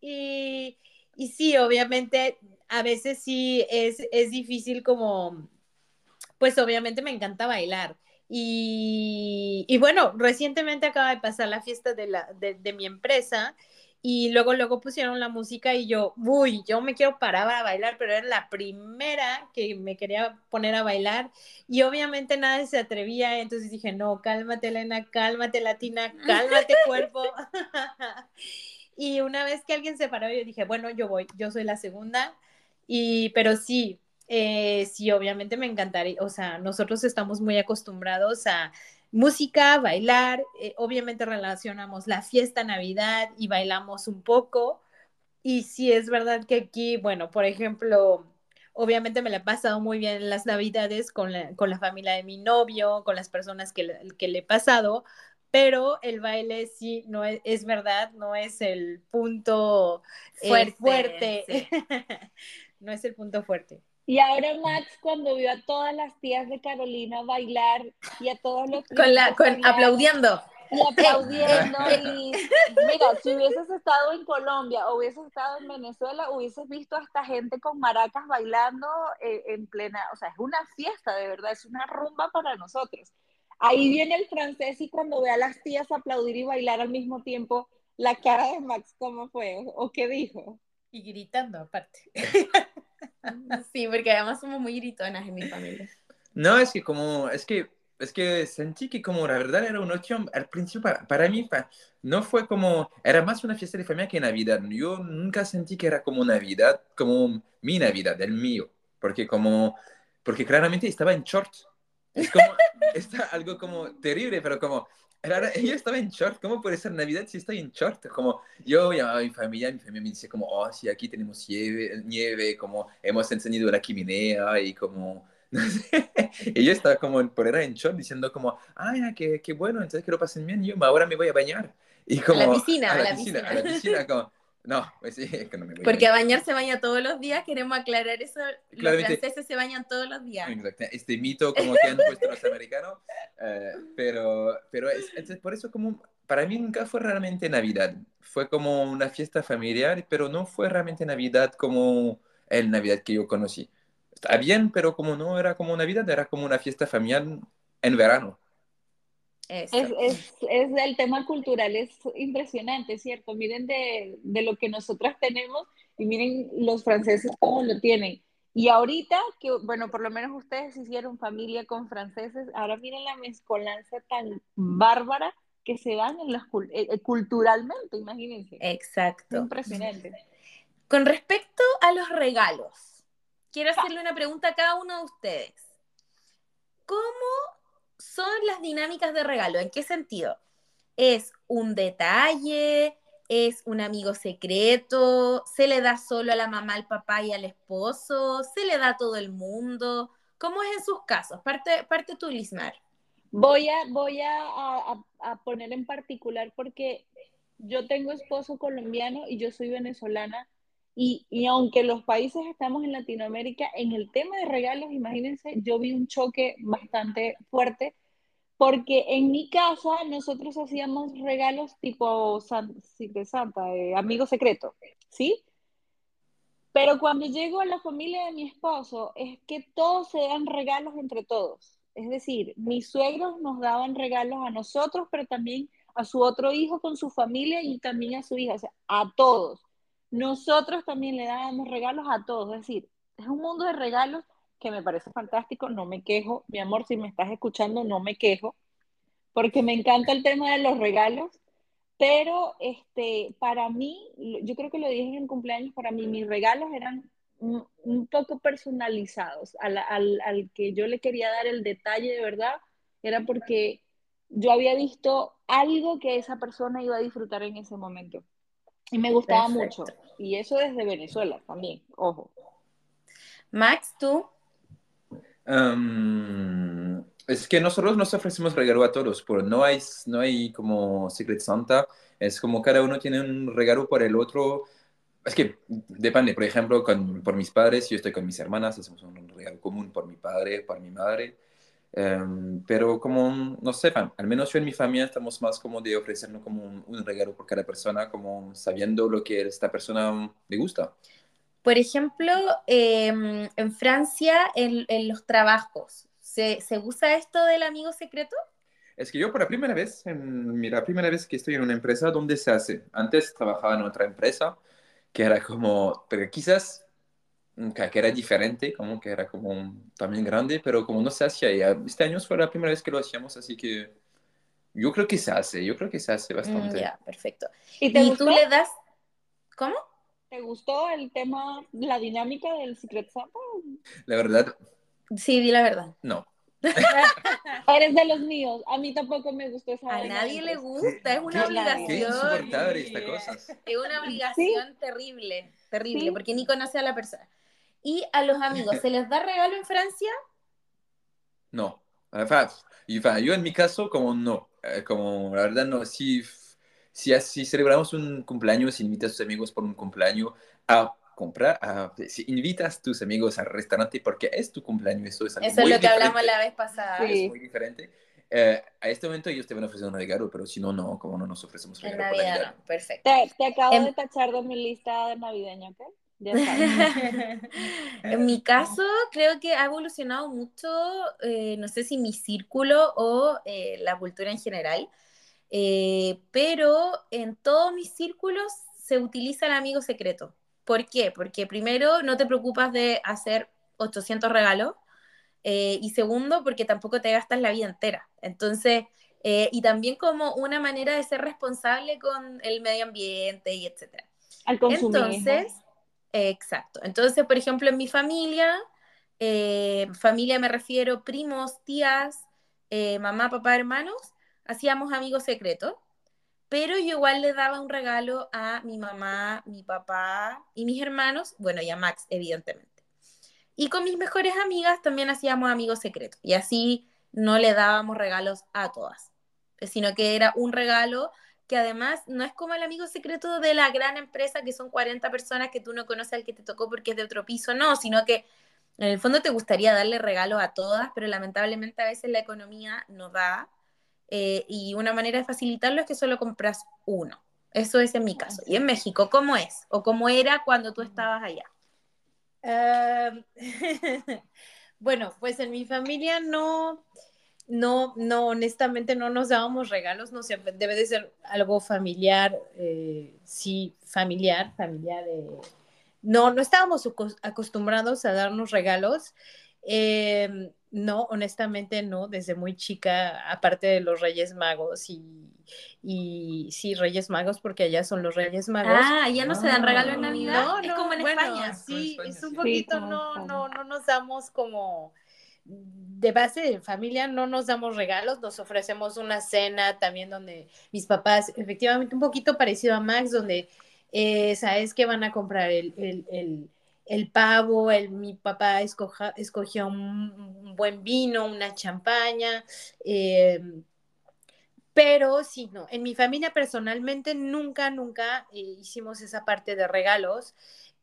y, y sí, obviamente, a veces sí es, es difícil como, pues obviamente me encanta bailar y, y, bueno, recientemente acaba de pasar la fiesta de, la, de, de, mi empresa y luego, luego pusieron la música y yo, uy, yo me quiero parar a bailar, pero era la primera que me quería poner a bailar y obviamente nadie se atrevía, entonces dije, no, cálmate Elena, cálmate Latina, cálmate cuerpo. y una vez que alguien se paró, yo dije, bueno, yo voy, yo soy la segunda, y, pero sí, eh, sí, obviamente me encantaría, o sea, nosotros estamos muy acostumbrados a música, bailar, eh, obviamente relacionamos la fiesta, Navidad y bailamos un poco. Y sí es verdad que aquí, bueno, por ejemplo, obviamente me la he pasado muy bien en las Navidades con la, con la familia de mi novio, con las personas que, que le he pasado, pero el baile sí, no es, es verdad, no es el punto fuerte. Eh, fuerte. Sí. no es el punto fuerte. Y ahora Max, cuando vio a todas las tías de Carolina bailar y a todos los... Con la, con, aplaudiendo. Y aplaudiendo. y mira, si hubieses estado en Colombia o hubieses estado en Venezuela, hubieses visto a esta gente con maracas bailando eh, en plena... O sea, es una fiesta, de verdad, es una rumba para nosotros. Ahí viene el francés y cuando ve a las tías aplaudir y bailar al mismo tiempo, la cara de Max, ¿cómo fue? ¿O qué dijo? Y gritando aparte. Sí, porque además somos muy gritonas en mi familia. No, es que como, es que, es que sentí que como la verdad era una opción, al principio para, para mí no fue como, era más una fiesta de familia que Navidad. Yo nunca sentí que era como Navidad, como mi Navidad, el mío, porque como, porque claramente estaba en short. Es como, está algo como terrible, pero como, era, yo estaba en short, ¿cómo puede ser Navidad si estoy en short? Como yo llamaba a mi familia, mi familia me dice como, oh, sí, aquí tenemos nieve, nieve como hemos encendido la chimenea y como, no sé. Y yo estaba como por era en short diciendo como, ay, qué, qué bueno, entonces que lo pasen bien, yo ahora me voy a bañar. Y como, a la piscina, a la, la piscina, piscina. A la piscina, como, no, pues sí, es que no me voy Porque a bañar se baña todos los días, queremos aclarar eso. Los franceses se bañan todos los días. Exacto, este mito como que han puesto los americanos, eh, pero, pero es, es, por eso como, para mí nunca fue realmente Navidad, fue como una fiesta familiar, pero no fue realmente Navidad como el Navidad que yo conocí. Está bien, pero como no era como Navidad, era como una fiesta familiar en verano. Es, es, es, el tema cultural, es impresionante, ¿cierto? Miren de, de, lo que nosotras tenemos y miren los franceses cómo lo tienen. Y ahorita, que bueno, por lo menos ustedes hicieron familia con franceses, ahora miren la mezcolanza tan bárbara que se dan en las, eh, culturalmente, imagínense. Exacto. Impresionante. Con respecto a los regalos, quiero hacerle una pregunta a cada uno de ustedes. ¿Cómo son las dinámicas de regalo? ¿En qué sentido? ¿Es un detalle? ¿Es un amigo secreto? ¿Se le da solo a la mamá, al papá y al esposo? ¿Se le da a todo el mundo? ¿Cómo es en sus casos? Parte, parte tú, Lismar. Voy a, voy a, a, a, poner en particular porque yo tengo esposo colombiano y yo soy venezolana. Y, aunque los países estamos en Latinoamérica, en el tema de regalos, imagínense, yo vi un choque bastante fuerte, porque en mi casa nosotros hacíamos regalos tipo Santa, amigo secreto, ¿sí? Pero cuando llego a la familia de mi esposo, es que todos se dan regalos entre todos. Es decir, mis suegros nos daban regalos a nosotros, pero también a su otro hijo con su familia y también a su hija, o sea, a todos. Nosotros también le dábamos regalos a todos, es decir, es un mundo de regalos que me parece fantástico, no me quejo, mi amor, si me estás escuchando, no me quejo, porque me encanta el tema de los regalos, pero este, para mí, yo creo que lo dije en el cumpleaños, para mí mis regalos eran un, poco personalizados, al, al, al que yo le quería dar el detalle de verdad, era porque yo había visto algo que esa persona iba a disfrutar en ese momento. Y me gustaba mucho. Y eso desde Venezuela también, ojo. Max, ¿tú? es que nosotros nos ofrecemos regalo a todos, pero no hay, no hay como Secret Santa. Es como cada uno tiene un regalo por el otro. Es que depende, por ejemplo, con, por mis padres, yo estoy con mis hermanas, hacemos un regalo común por mi padre, por mi madre. Em, pero como, no sé, al menos yo en mi familia estamos más como de ofrecernos como un, regalo por cada persona, como sabiendo lo que esta persona le gusta. Por ejemplo, em, en Francia, en, en los trabajos, ¿se, ¿se, usa esto del amigo secreto? Es que yo por la primera vez, en, la primera vez que estoy en una empresa donde se hace. Antes trabajaba en otra empresa que era como, pero quizás que era diferente, como que era como también grande, pero como no se hacía, este año fue la primera vez que lo hacíamos, así que yo creo que se hace, yo creo que se hace bastante. Mm, ya, perfecto. ¿Y, tú le das, ¿cómo? ¿Te gustó el tema, la dinámica del Secret Santa? La verdad. Sí, di la verdad. No. Eres de los míos. A mí tampoco me gustó esa. A nadie le gusta, es una obligación. Qué insoportable esta cosa. Es una obligación terrible, terrible, porque ni conoce a la persona. ¿Y a los amigos se les da regalo en Francia? No. Yo en mi caso, como no. Eh, como la verdad, no. Si, si, si celebramos un cumpleaños, si invitas a tus amigos por un cumpleaños a comprar, si invitas a tus amigos al restaurante porque es tu cumpleaños, eso es algo Eso es lo que hablamos la vez pasada. Es muy diferente. Eh, a este momento ellos te van a ofrecer un regalo, pero si no, no, como no nos ofrecemos regalo. En Navidad, perfecto. Te, acabo em de tachar de mi lista de navideña, ¿ok? en mi caso, creo que ha evolucionado mucho, eh, no sé si mi círculo o eh, la cultura en general, eh, pero en todos mis círculos se utiliza el amigo secreto. ¿Por qué? Porque primero no te preocupas de hacer 800 regalos y segundo porque tampoco te gastas la vida entera. Entonces, y también como una manera de ser responsable con el medio ambiente y etcétera. Al Entonces, Exacto. Entonces, por ejemplo, en mi familia, eh, familia me refiero primos, tías, eh, mamá, papá, hermanos, hacíamos amigos secretos, pero yo igual le daba un regalo a mi mamá, mi papá y mis hermanos, bueno, y a Max, evidentemente. Y con mis mejores amigas también hacíamos amigos secretos, y así no le dábamos regalos a todas, sino que era un regalo que además no es como el amigo secreto de la gran empresa que son 40 personas que tú no conoces al que te tocó porque es de otro piso, no, sino que en el fondo te gustaría darle regalo a todas, pero lamentablemente a veces la economía no da eh, y una manera de facilitarlo es que solo compras uno. Eso es en mi caso. ¿Y en México cómo es? ¿O cómo era cuando tú estabas allá? bueno, pues en mi familia no, no, no, honestamente no nos dábamos regalos, no sé, debe de ser algo familiar, eh, sí, familiar, familiar. Eh, no, no estábamos acostumbrados a darnos regalos. Em, no, honestamente no, desde muy chica, aparte de los Reyes Magos y, y sí, Reyes Magos, porque allá son los Reyes Magos. Ah, ya no, se dan regalo en Navidad, no, es como en España. Sí, es un poquito, no, no, no nos damos como de base de familia no nos damos regalos, nos ofrecemos una cena también donde mis papás, efectivamente un poquito parecido a Max, donde eh, sabes que van a comprar el, pavo, el, mi papá escogió un, buen vino, una champaña, em, Pero sí, no, en mi familia personalmente nunca, nunca eh, hicimos esa parte de regalos.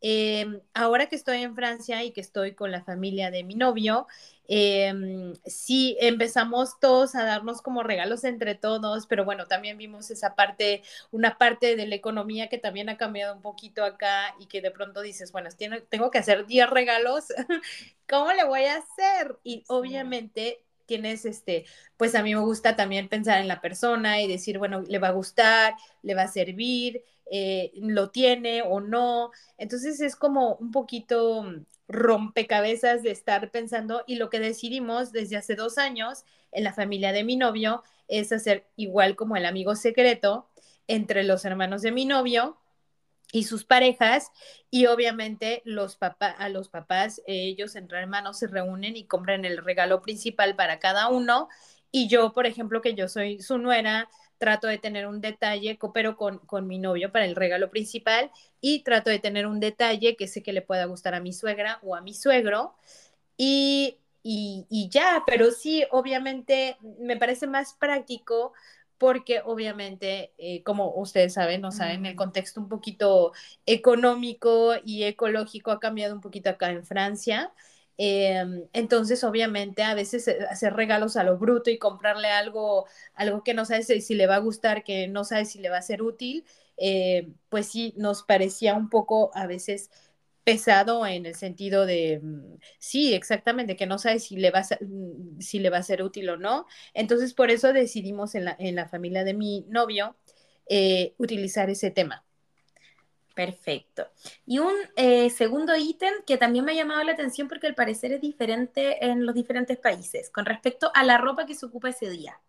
Em, ahora que estoy en Francia y que estoy con la familia de mi novio, em, sí empezamos todos a darnos como regalos entre todos, pero bueno, también vimos esa parte, una parte de la economía que también ha cambiado un poquito acá y que de pronto dices, bueno, tengo que hacer 10 regalos, ¿cómo le voy a hacer? Y obviamente tienes este, pues a mí me gusta también pensar en la persona y decir, bueno, le va a gustar, le va a servir, eh, lo tiene o no. Entonces es como un poquito rompecabezas de estar pensando y lo que decidimos desde hace dos años en la familia de mi novio es hacer igual como el amigo secreto entre los hermanos de mi novio y sus parejas y obviamente los papás a los papás ellos entre hermanos se reúnen y compran el regalo principal para cada uno y yo por ejemplo que yo soy su nuera trato de tener un detalle coopero con, con mi novio para el regalo principal y trato de tener un detalle que sé que le pueda gustar a mi suegra o a mi suegro y, y, y ya pero sí obviamente me parece más práctico porque obviamente, eh, como ustedes saben, no saben, el contexto un poquito económico y ecológico ha cambiado un poquito acá en Francia. Em, entonces, obviamente, a veces eh, hacer regalos a lo bruto y comprarle algo, algo que no sabes si le va a gustar, que no sabes si le va a ser útil, eh, pues sí, nos parecía un poco a veces pesado en el sentido de, mm, sí, exactamente, que no sabe si le va a, mm, si le va a ser útil o no. Entonces, por eso decidimos en la, en la familia de mi novio eh, utilizar ese tema. Perfecto. Y un eh, segundo ítem que también me ha llamado la atención porque al parecer es diferente en los diferentes países con respecto a la ropa que se ocupa ese día.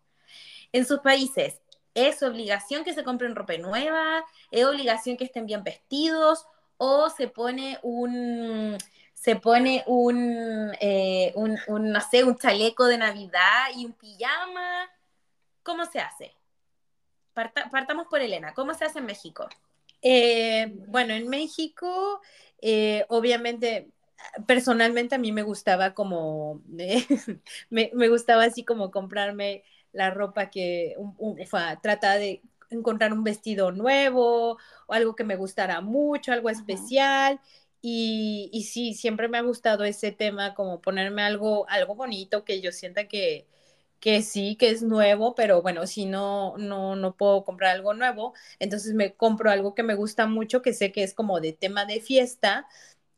En sus países, ¿es obligación que se compren ropa nueva? ¿Es obligación que estén bien vestidos? o se pone un, se pone un, eh, no sé, un chaleco de Navidad y un pijama. ¿Cómo se hace? partamos por Elena. ¿Cómo se hace en México? Eh, bueno, en México, eh, obviamente, personalmente a mí me gustaba como, me, me, gustaba así como comprarme la ropa que trata de encontrar un vestido nuevo o algo que me gustara mucho, algo especial. Y, y, sí, siempre me ha gustado ese tema, como ponerme algo, algo bonito que yo sienta que, que sí, que es nuevo, pero bueno, si no, no, no puedo comprar algo nuevo, entonces me compro algo que me gusta mucho, que sé que es como de tema de fiesta.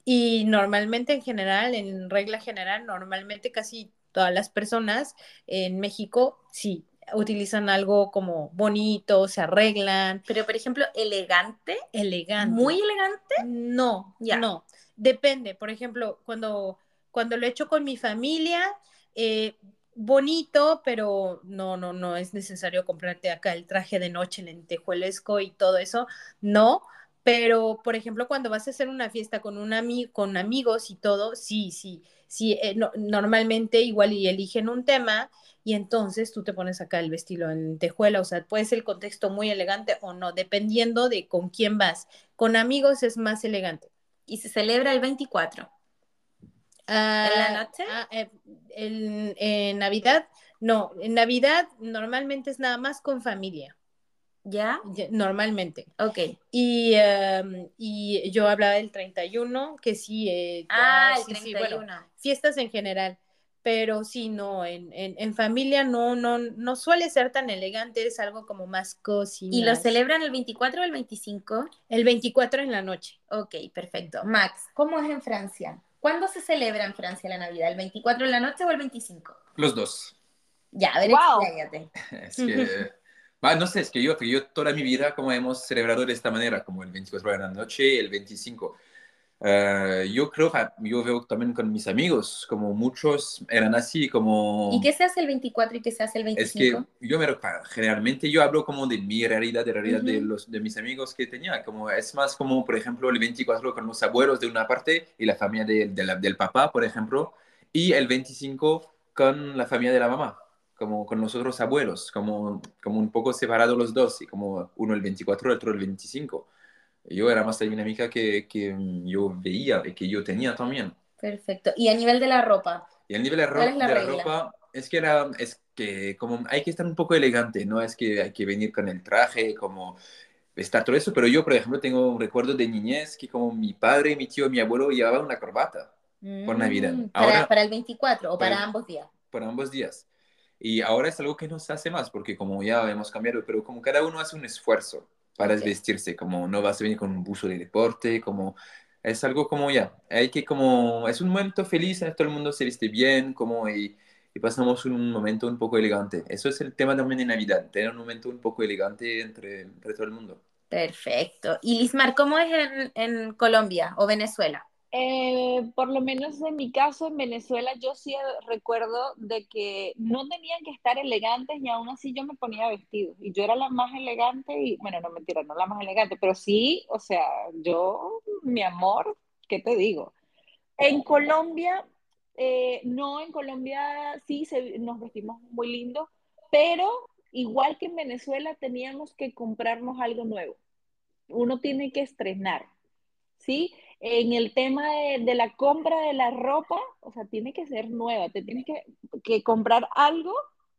Y normalmente en general, en regla general, normalmente casi todas las personas en México, sí, utilizan algo como bonito, se arreglan. Pero, por ejemplo, elegante. Elegante. Muy elegante. No, ya. No. Depende. Por ejemplo, cuando, cuando lo he hecho con mi familia, eh, bonito, pero no, no, no es necesario comprarte acá el traje de noche lentejuelesco y todo eso. No. Pero, por ejemplo, cuando vas a hacer una fiesta con, un con amigos y todo, sí, sí, sí, eh, normalmente igual eligen un tema y entonces tú te pones acá el vestido en tejuela, o sea, puede ser el contexto muy elegante o no, dependiendo de con quién vas. Con amigos es más elegante. Y se celebra el 24. Ah, ¿En la noche? Ah, eh, en, Navidad, no, en Navidad normalmente es nada más con familia. ¿Ya? Normalmente. Ok. Y, em, y yo hablaba del 31, que sí. Eh, ah, el 31. fiestas en general pero sí, no, en, en, familia no, no, no suele ser tan elegante, es algo como más cozy. ¿Y lo celebran el 24 o el 25? El 24 en la noche. Ok, perfecto. Max, ¿cómo es en Francia? ¿Cuándo se celebra en Francia la Navidad? ¿El 24 en la noche o el 25? Los dos. Ya, a ver, wow. es que, no sé, es que yo, yo toda mi vida como hemos celebrado de esta manera, como el 24 de la noche, el 25. Eh, yo creo, yo veo también con mis amigos, como muchos eran así, como... ¿Y qué se hace el 24 y qué se hace el 25? Es que yo me, generalmente yo hablo como de mi realidad, de realidad de, los, de mis amigos que tenía, como es más como, por ejemplo, el 24 con los abuelos de una parte y la familia de, del papá, por ejemplo, y el 25 con la familia de la mamá como con los otros abuelos, como, como un poco separados los dos, y como uno el 24 y otro el 25 yo era más la dinámica que, que yo veía y que yo tenía también. Perfecto. ¿Y a nivel de la ropa? Y a nivel de, la, ropa es que, era, es que como hay que estar un poco elegante, no es que hay que venir con el traje, como estar todo eso, pero yo, por ejemplo, tengo un recuerdo de niñez que como mi padre, mi tío, mi abuelo llevaban una corbata por Navidad. Mm, Ahora, para, el 24 o para, ambos días. Para ambos días. Y ahora es algo que no se hace más, porque como ya hemos cambiado, pero como cada uno hace un esfuerzo para vestirse, como no vas a venir con un buzo de deporte, como es algo como ya, hay que como, es un momento feliz, todo el mundo se viste bien, como y, y, pasamos un momento un poco elegante. Eso es el tema también de Navidad, tener un momento un poco elegante entre, entre todo el mundo. Perfecto. Y Lismar, ¿cómo es en, en Colombia o Venezuela? Eh, por lo menos en mi caso, en Venezuela, yo sí recuerdo de que no tenían que estar elegantes y aún así yo me ponía vestido. Y yo era la más elegante y, bueno, no mentira, no la más elegante, pero sí, o sea, yo, mi amor, ¿qué te digo? En Colombia, eh, no, en Colombia sí nos vestimos muy lindo, pero igual que en Venezuela teníamos que comprarnos algo nuevo. Uno tiene que estrenar, ¿sí? En el tema de, la compra de la ropa, o sea, tiene que ser nueva, te tienes que, comprar algo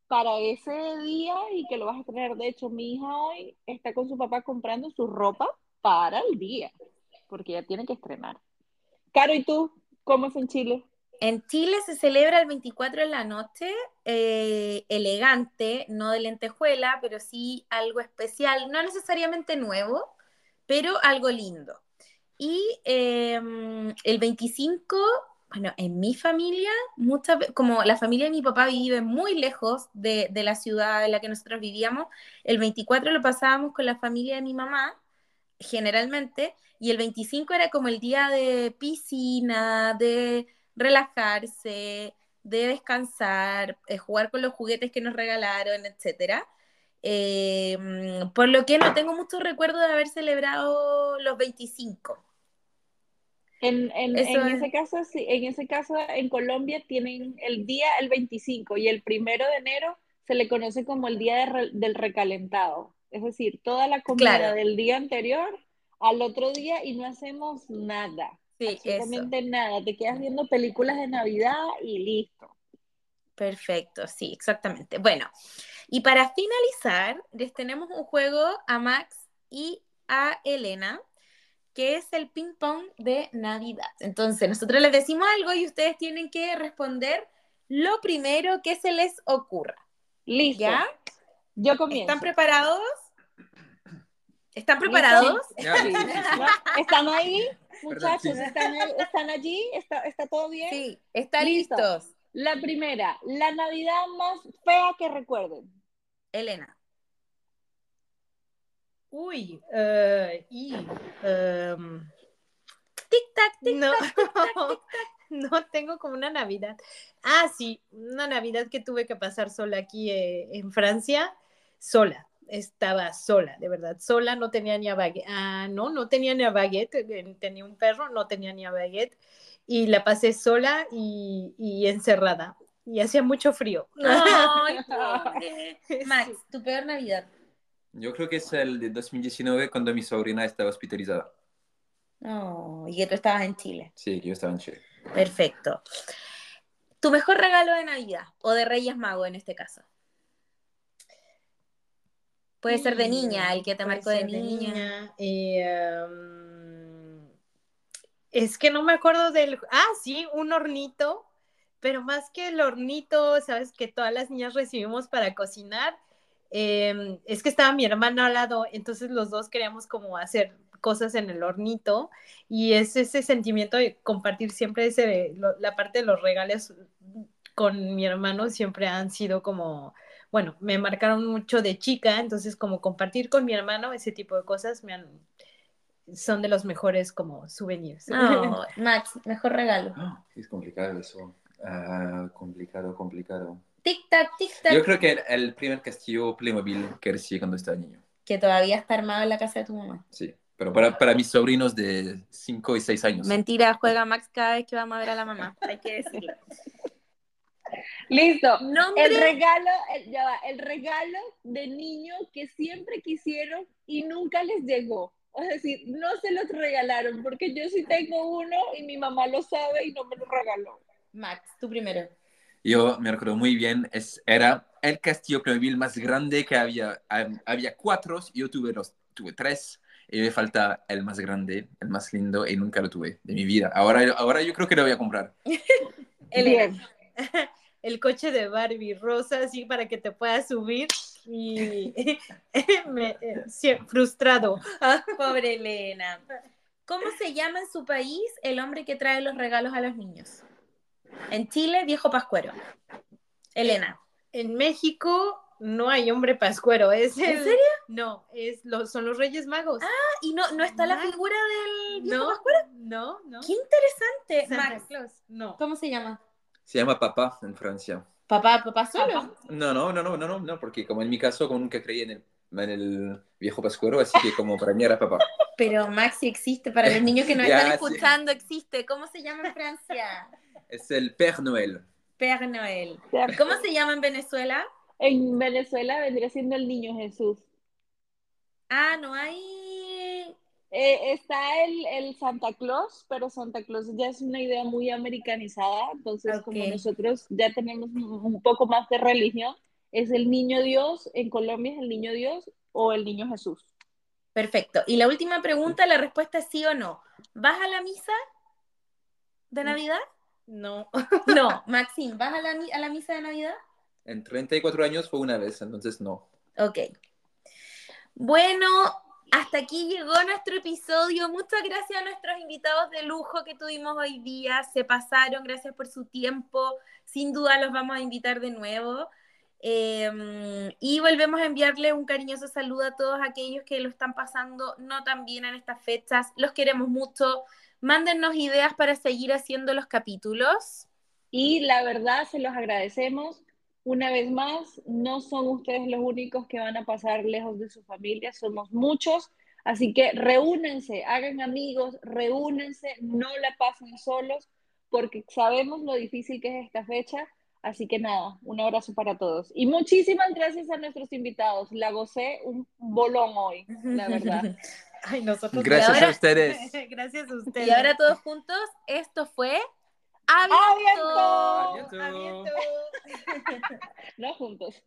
para ese día y que lo vas a tener. De hecho, mi hija hoy está con su papá comprando su ropa para el día, porque ya tiene que estrenar. Caro, ¿y tú? ¿Cómo es en Chile? En Chile se celebra el 24 de la noche, eh, elegante, no de lentejuela, pero sí algo especial, no necesariamente nuevo, pero algo lindo. Y em, el 25, bueno, en mi familia, muchas, como la familia de mi papá vive muy lejos de, de, la ciudad en la que nosotros vivíamos, el 24 lo pasábamos con la familia de mi mamá, generalmente, y el 25 era como el día de piscina, de relajarse, de descansar, de jugar con los juguetes que nos regalaron, etc. Em, por lo que no tengo mucho recuerdo de haber celebrado los 25. En, en, en ese caso, sí, en ese caso, en Colombia tienen el día el 25 y el primero de enero se le conoce como el día del recalentado. Es decir, toda la comida del día anterior al otro día y no hacemos nada. Sí, absolutamente nada. Te quedas viendo películas de Navidad y listo. Perfecto, sí, exactamente. Bueno, y para finalizar, les tenemos un juego a Max y a Elena que es el ping pong de Navidad. Entonces, nosotros les decimos algo y ustedes tienen que responder lo primero que se les ocurra. ¿Listo? ¿Ya? Yo comienzo. ¿Están preparados? ¿Están preparados? ¿Están ahí? Muchachos, ¿están, allí? ¿Está, todo bien? Sí, están listos. La primera, la Navidad más fea que recuerden. Elena. Uy, uh, y. Um, tic-tac, tic-tac. No, no tengo como una Navidad. Ah, sí, una Navidad que tuve que pasar sola aquí eh, en Francia, sola. Estaba sola, de verdad, sola, no tenía ni a baguette. Ah, no, no tenía ni a baguette, eh, tenía un perro, no tenía ni a baguette. Y la pasé sola y, y encerrada. Y hacía mucho frío. Ay, Max, tu peor Navidad. Yo creo que es el de 2019 cuando mi sobrina estaba hospitalizada. Oh, y que tú estabas en Chile. Sí, yo estaba en Chile. Perfecto. ¿Tu mejor regalo de Navidad o de Reyes Mago en este caso? Puede ser de niña, el que te marcó de niña. Em, es que no me acuerdo del... Ah, sí, un hornito, pero más que el hornito, sabes que todas las niñas recibimos para cocinar, Em, es que estaba mi hermano al lado, entonces los dos queríamos como hacer cosas en el hornito y es ese sentimiento de compartir siempre ese, la parte de los regalos con mi hermano siempre han sido como, bueno, me marcaron mucho de chica, entonces como compartir con mi hermano ese tipo de cosas me han, son de los mejores como souvenirs. Max, mejor regalo. Ah, es complicado eso. Ah, complicado, complicado. Tic-tac, tic-tac. Yo creo que el, primer castillo Playmobil que recibí cuando estaba niño. Que todavía está armado en la casa de tu mamá. Sí, pero para, para mis sobrinos de 5 y 6 años. Mentira, juega Max cada vez que vamos a ver a la mamá, hay que decirlo. Listo. El regalo, el, ya va, el regalo de niño que siempre quisieron y nunca les llegó. Es decir, no se los regalaron, porque yo sí tengo uno y mi mamá lo sabe y no me lo regaló. Max, tú primero. Yo me recuerdo muy bien, es, era el castillo Playmobil más grande que había. Había cuatro, yo tuve, los, tuve tres y me falta el más grande, el más lindo y nunca lo tuve de mi vida. Ahora, ahora yo creo que lo voy a comprar. el, el coche de Barbie rosa, así para que te puedas subir y me, eh, frustrado. Pobre Elena. ¿Cómo se llama en su país el hombre que trae los regalos a los niños? En Chile, viejo pascuero. Elena. En México no hay hombre pascuero. ¿Es ¿En serio? No, es son los Reyes Magos. Ah, y no, no está la figura del viejo pascuero. No, no. Qué interesante. Max. No. ¿Cómo se llama? Se llama papá en Francia. ¿Papá, papá solo? No, no, no, no, no, no, porque como en mi caso, como nunca creí en el, en el viejo pascuero, así que como para mí era papá. Pero Maxi existe, para los niños que nos están escuchando, existe. ¿Cómo se llama en Francia? Es el Père Noël. Père Noël. ¿Cómo se llama en Venezuela? En Venezuela vendría siendo el niño Jesús. Ah, no hay. Eh, está el, el, Santa Claus, pero Santa Claus ya es una idea muy americanizada, entonces como nosotros ya tenemos un poco más de religión, es el niño Dios, en Colombia es el niño Dios o el niño Jesús. Perfecto. Y la última pregunta, la respuesta es sí o no. ¿Vas a la misa de Navidad? No. No, Maxine, ¿vas a la, a la misa de Navidad? En 34 años fue una vez, entonces no. Ok. Bueno, hasta aquí llegó nuestro episodio. Muchas gracias a nuestros invitados de lujo que tuvimos hoy día. Se pasaron, gracias por su tiempo. Sin duda los vamos a invitar de nuevo. Em, y volvemos a enviarle un cariñoso saludo a todos aquellos que lo están pasando no tan bien en estas fechas. Los queremos mucho. Mándennos ideas para seguir haciendo los capítulos. Y la verdad, se los agradecemos. Una vez más, no son ustedes los únicos que van a pasar lejos de su familia, somos muchos. Así que reúnense, hagan amigos, reúnense, no la pasen solos, porque sabemos lo difícil que es esta fecha Así que nada, un abrazo para todos. Y muchísimas gracias a nuestros invitados. La gocé un bolón hoy, la verdad. Ay, nosotros gracias a ustedes. gracias a ustedes. Y ahora todos juntos, esto fue ¡Aviento! ¡Aviento! no juntos.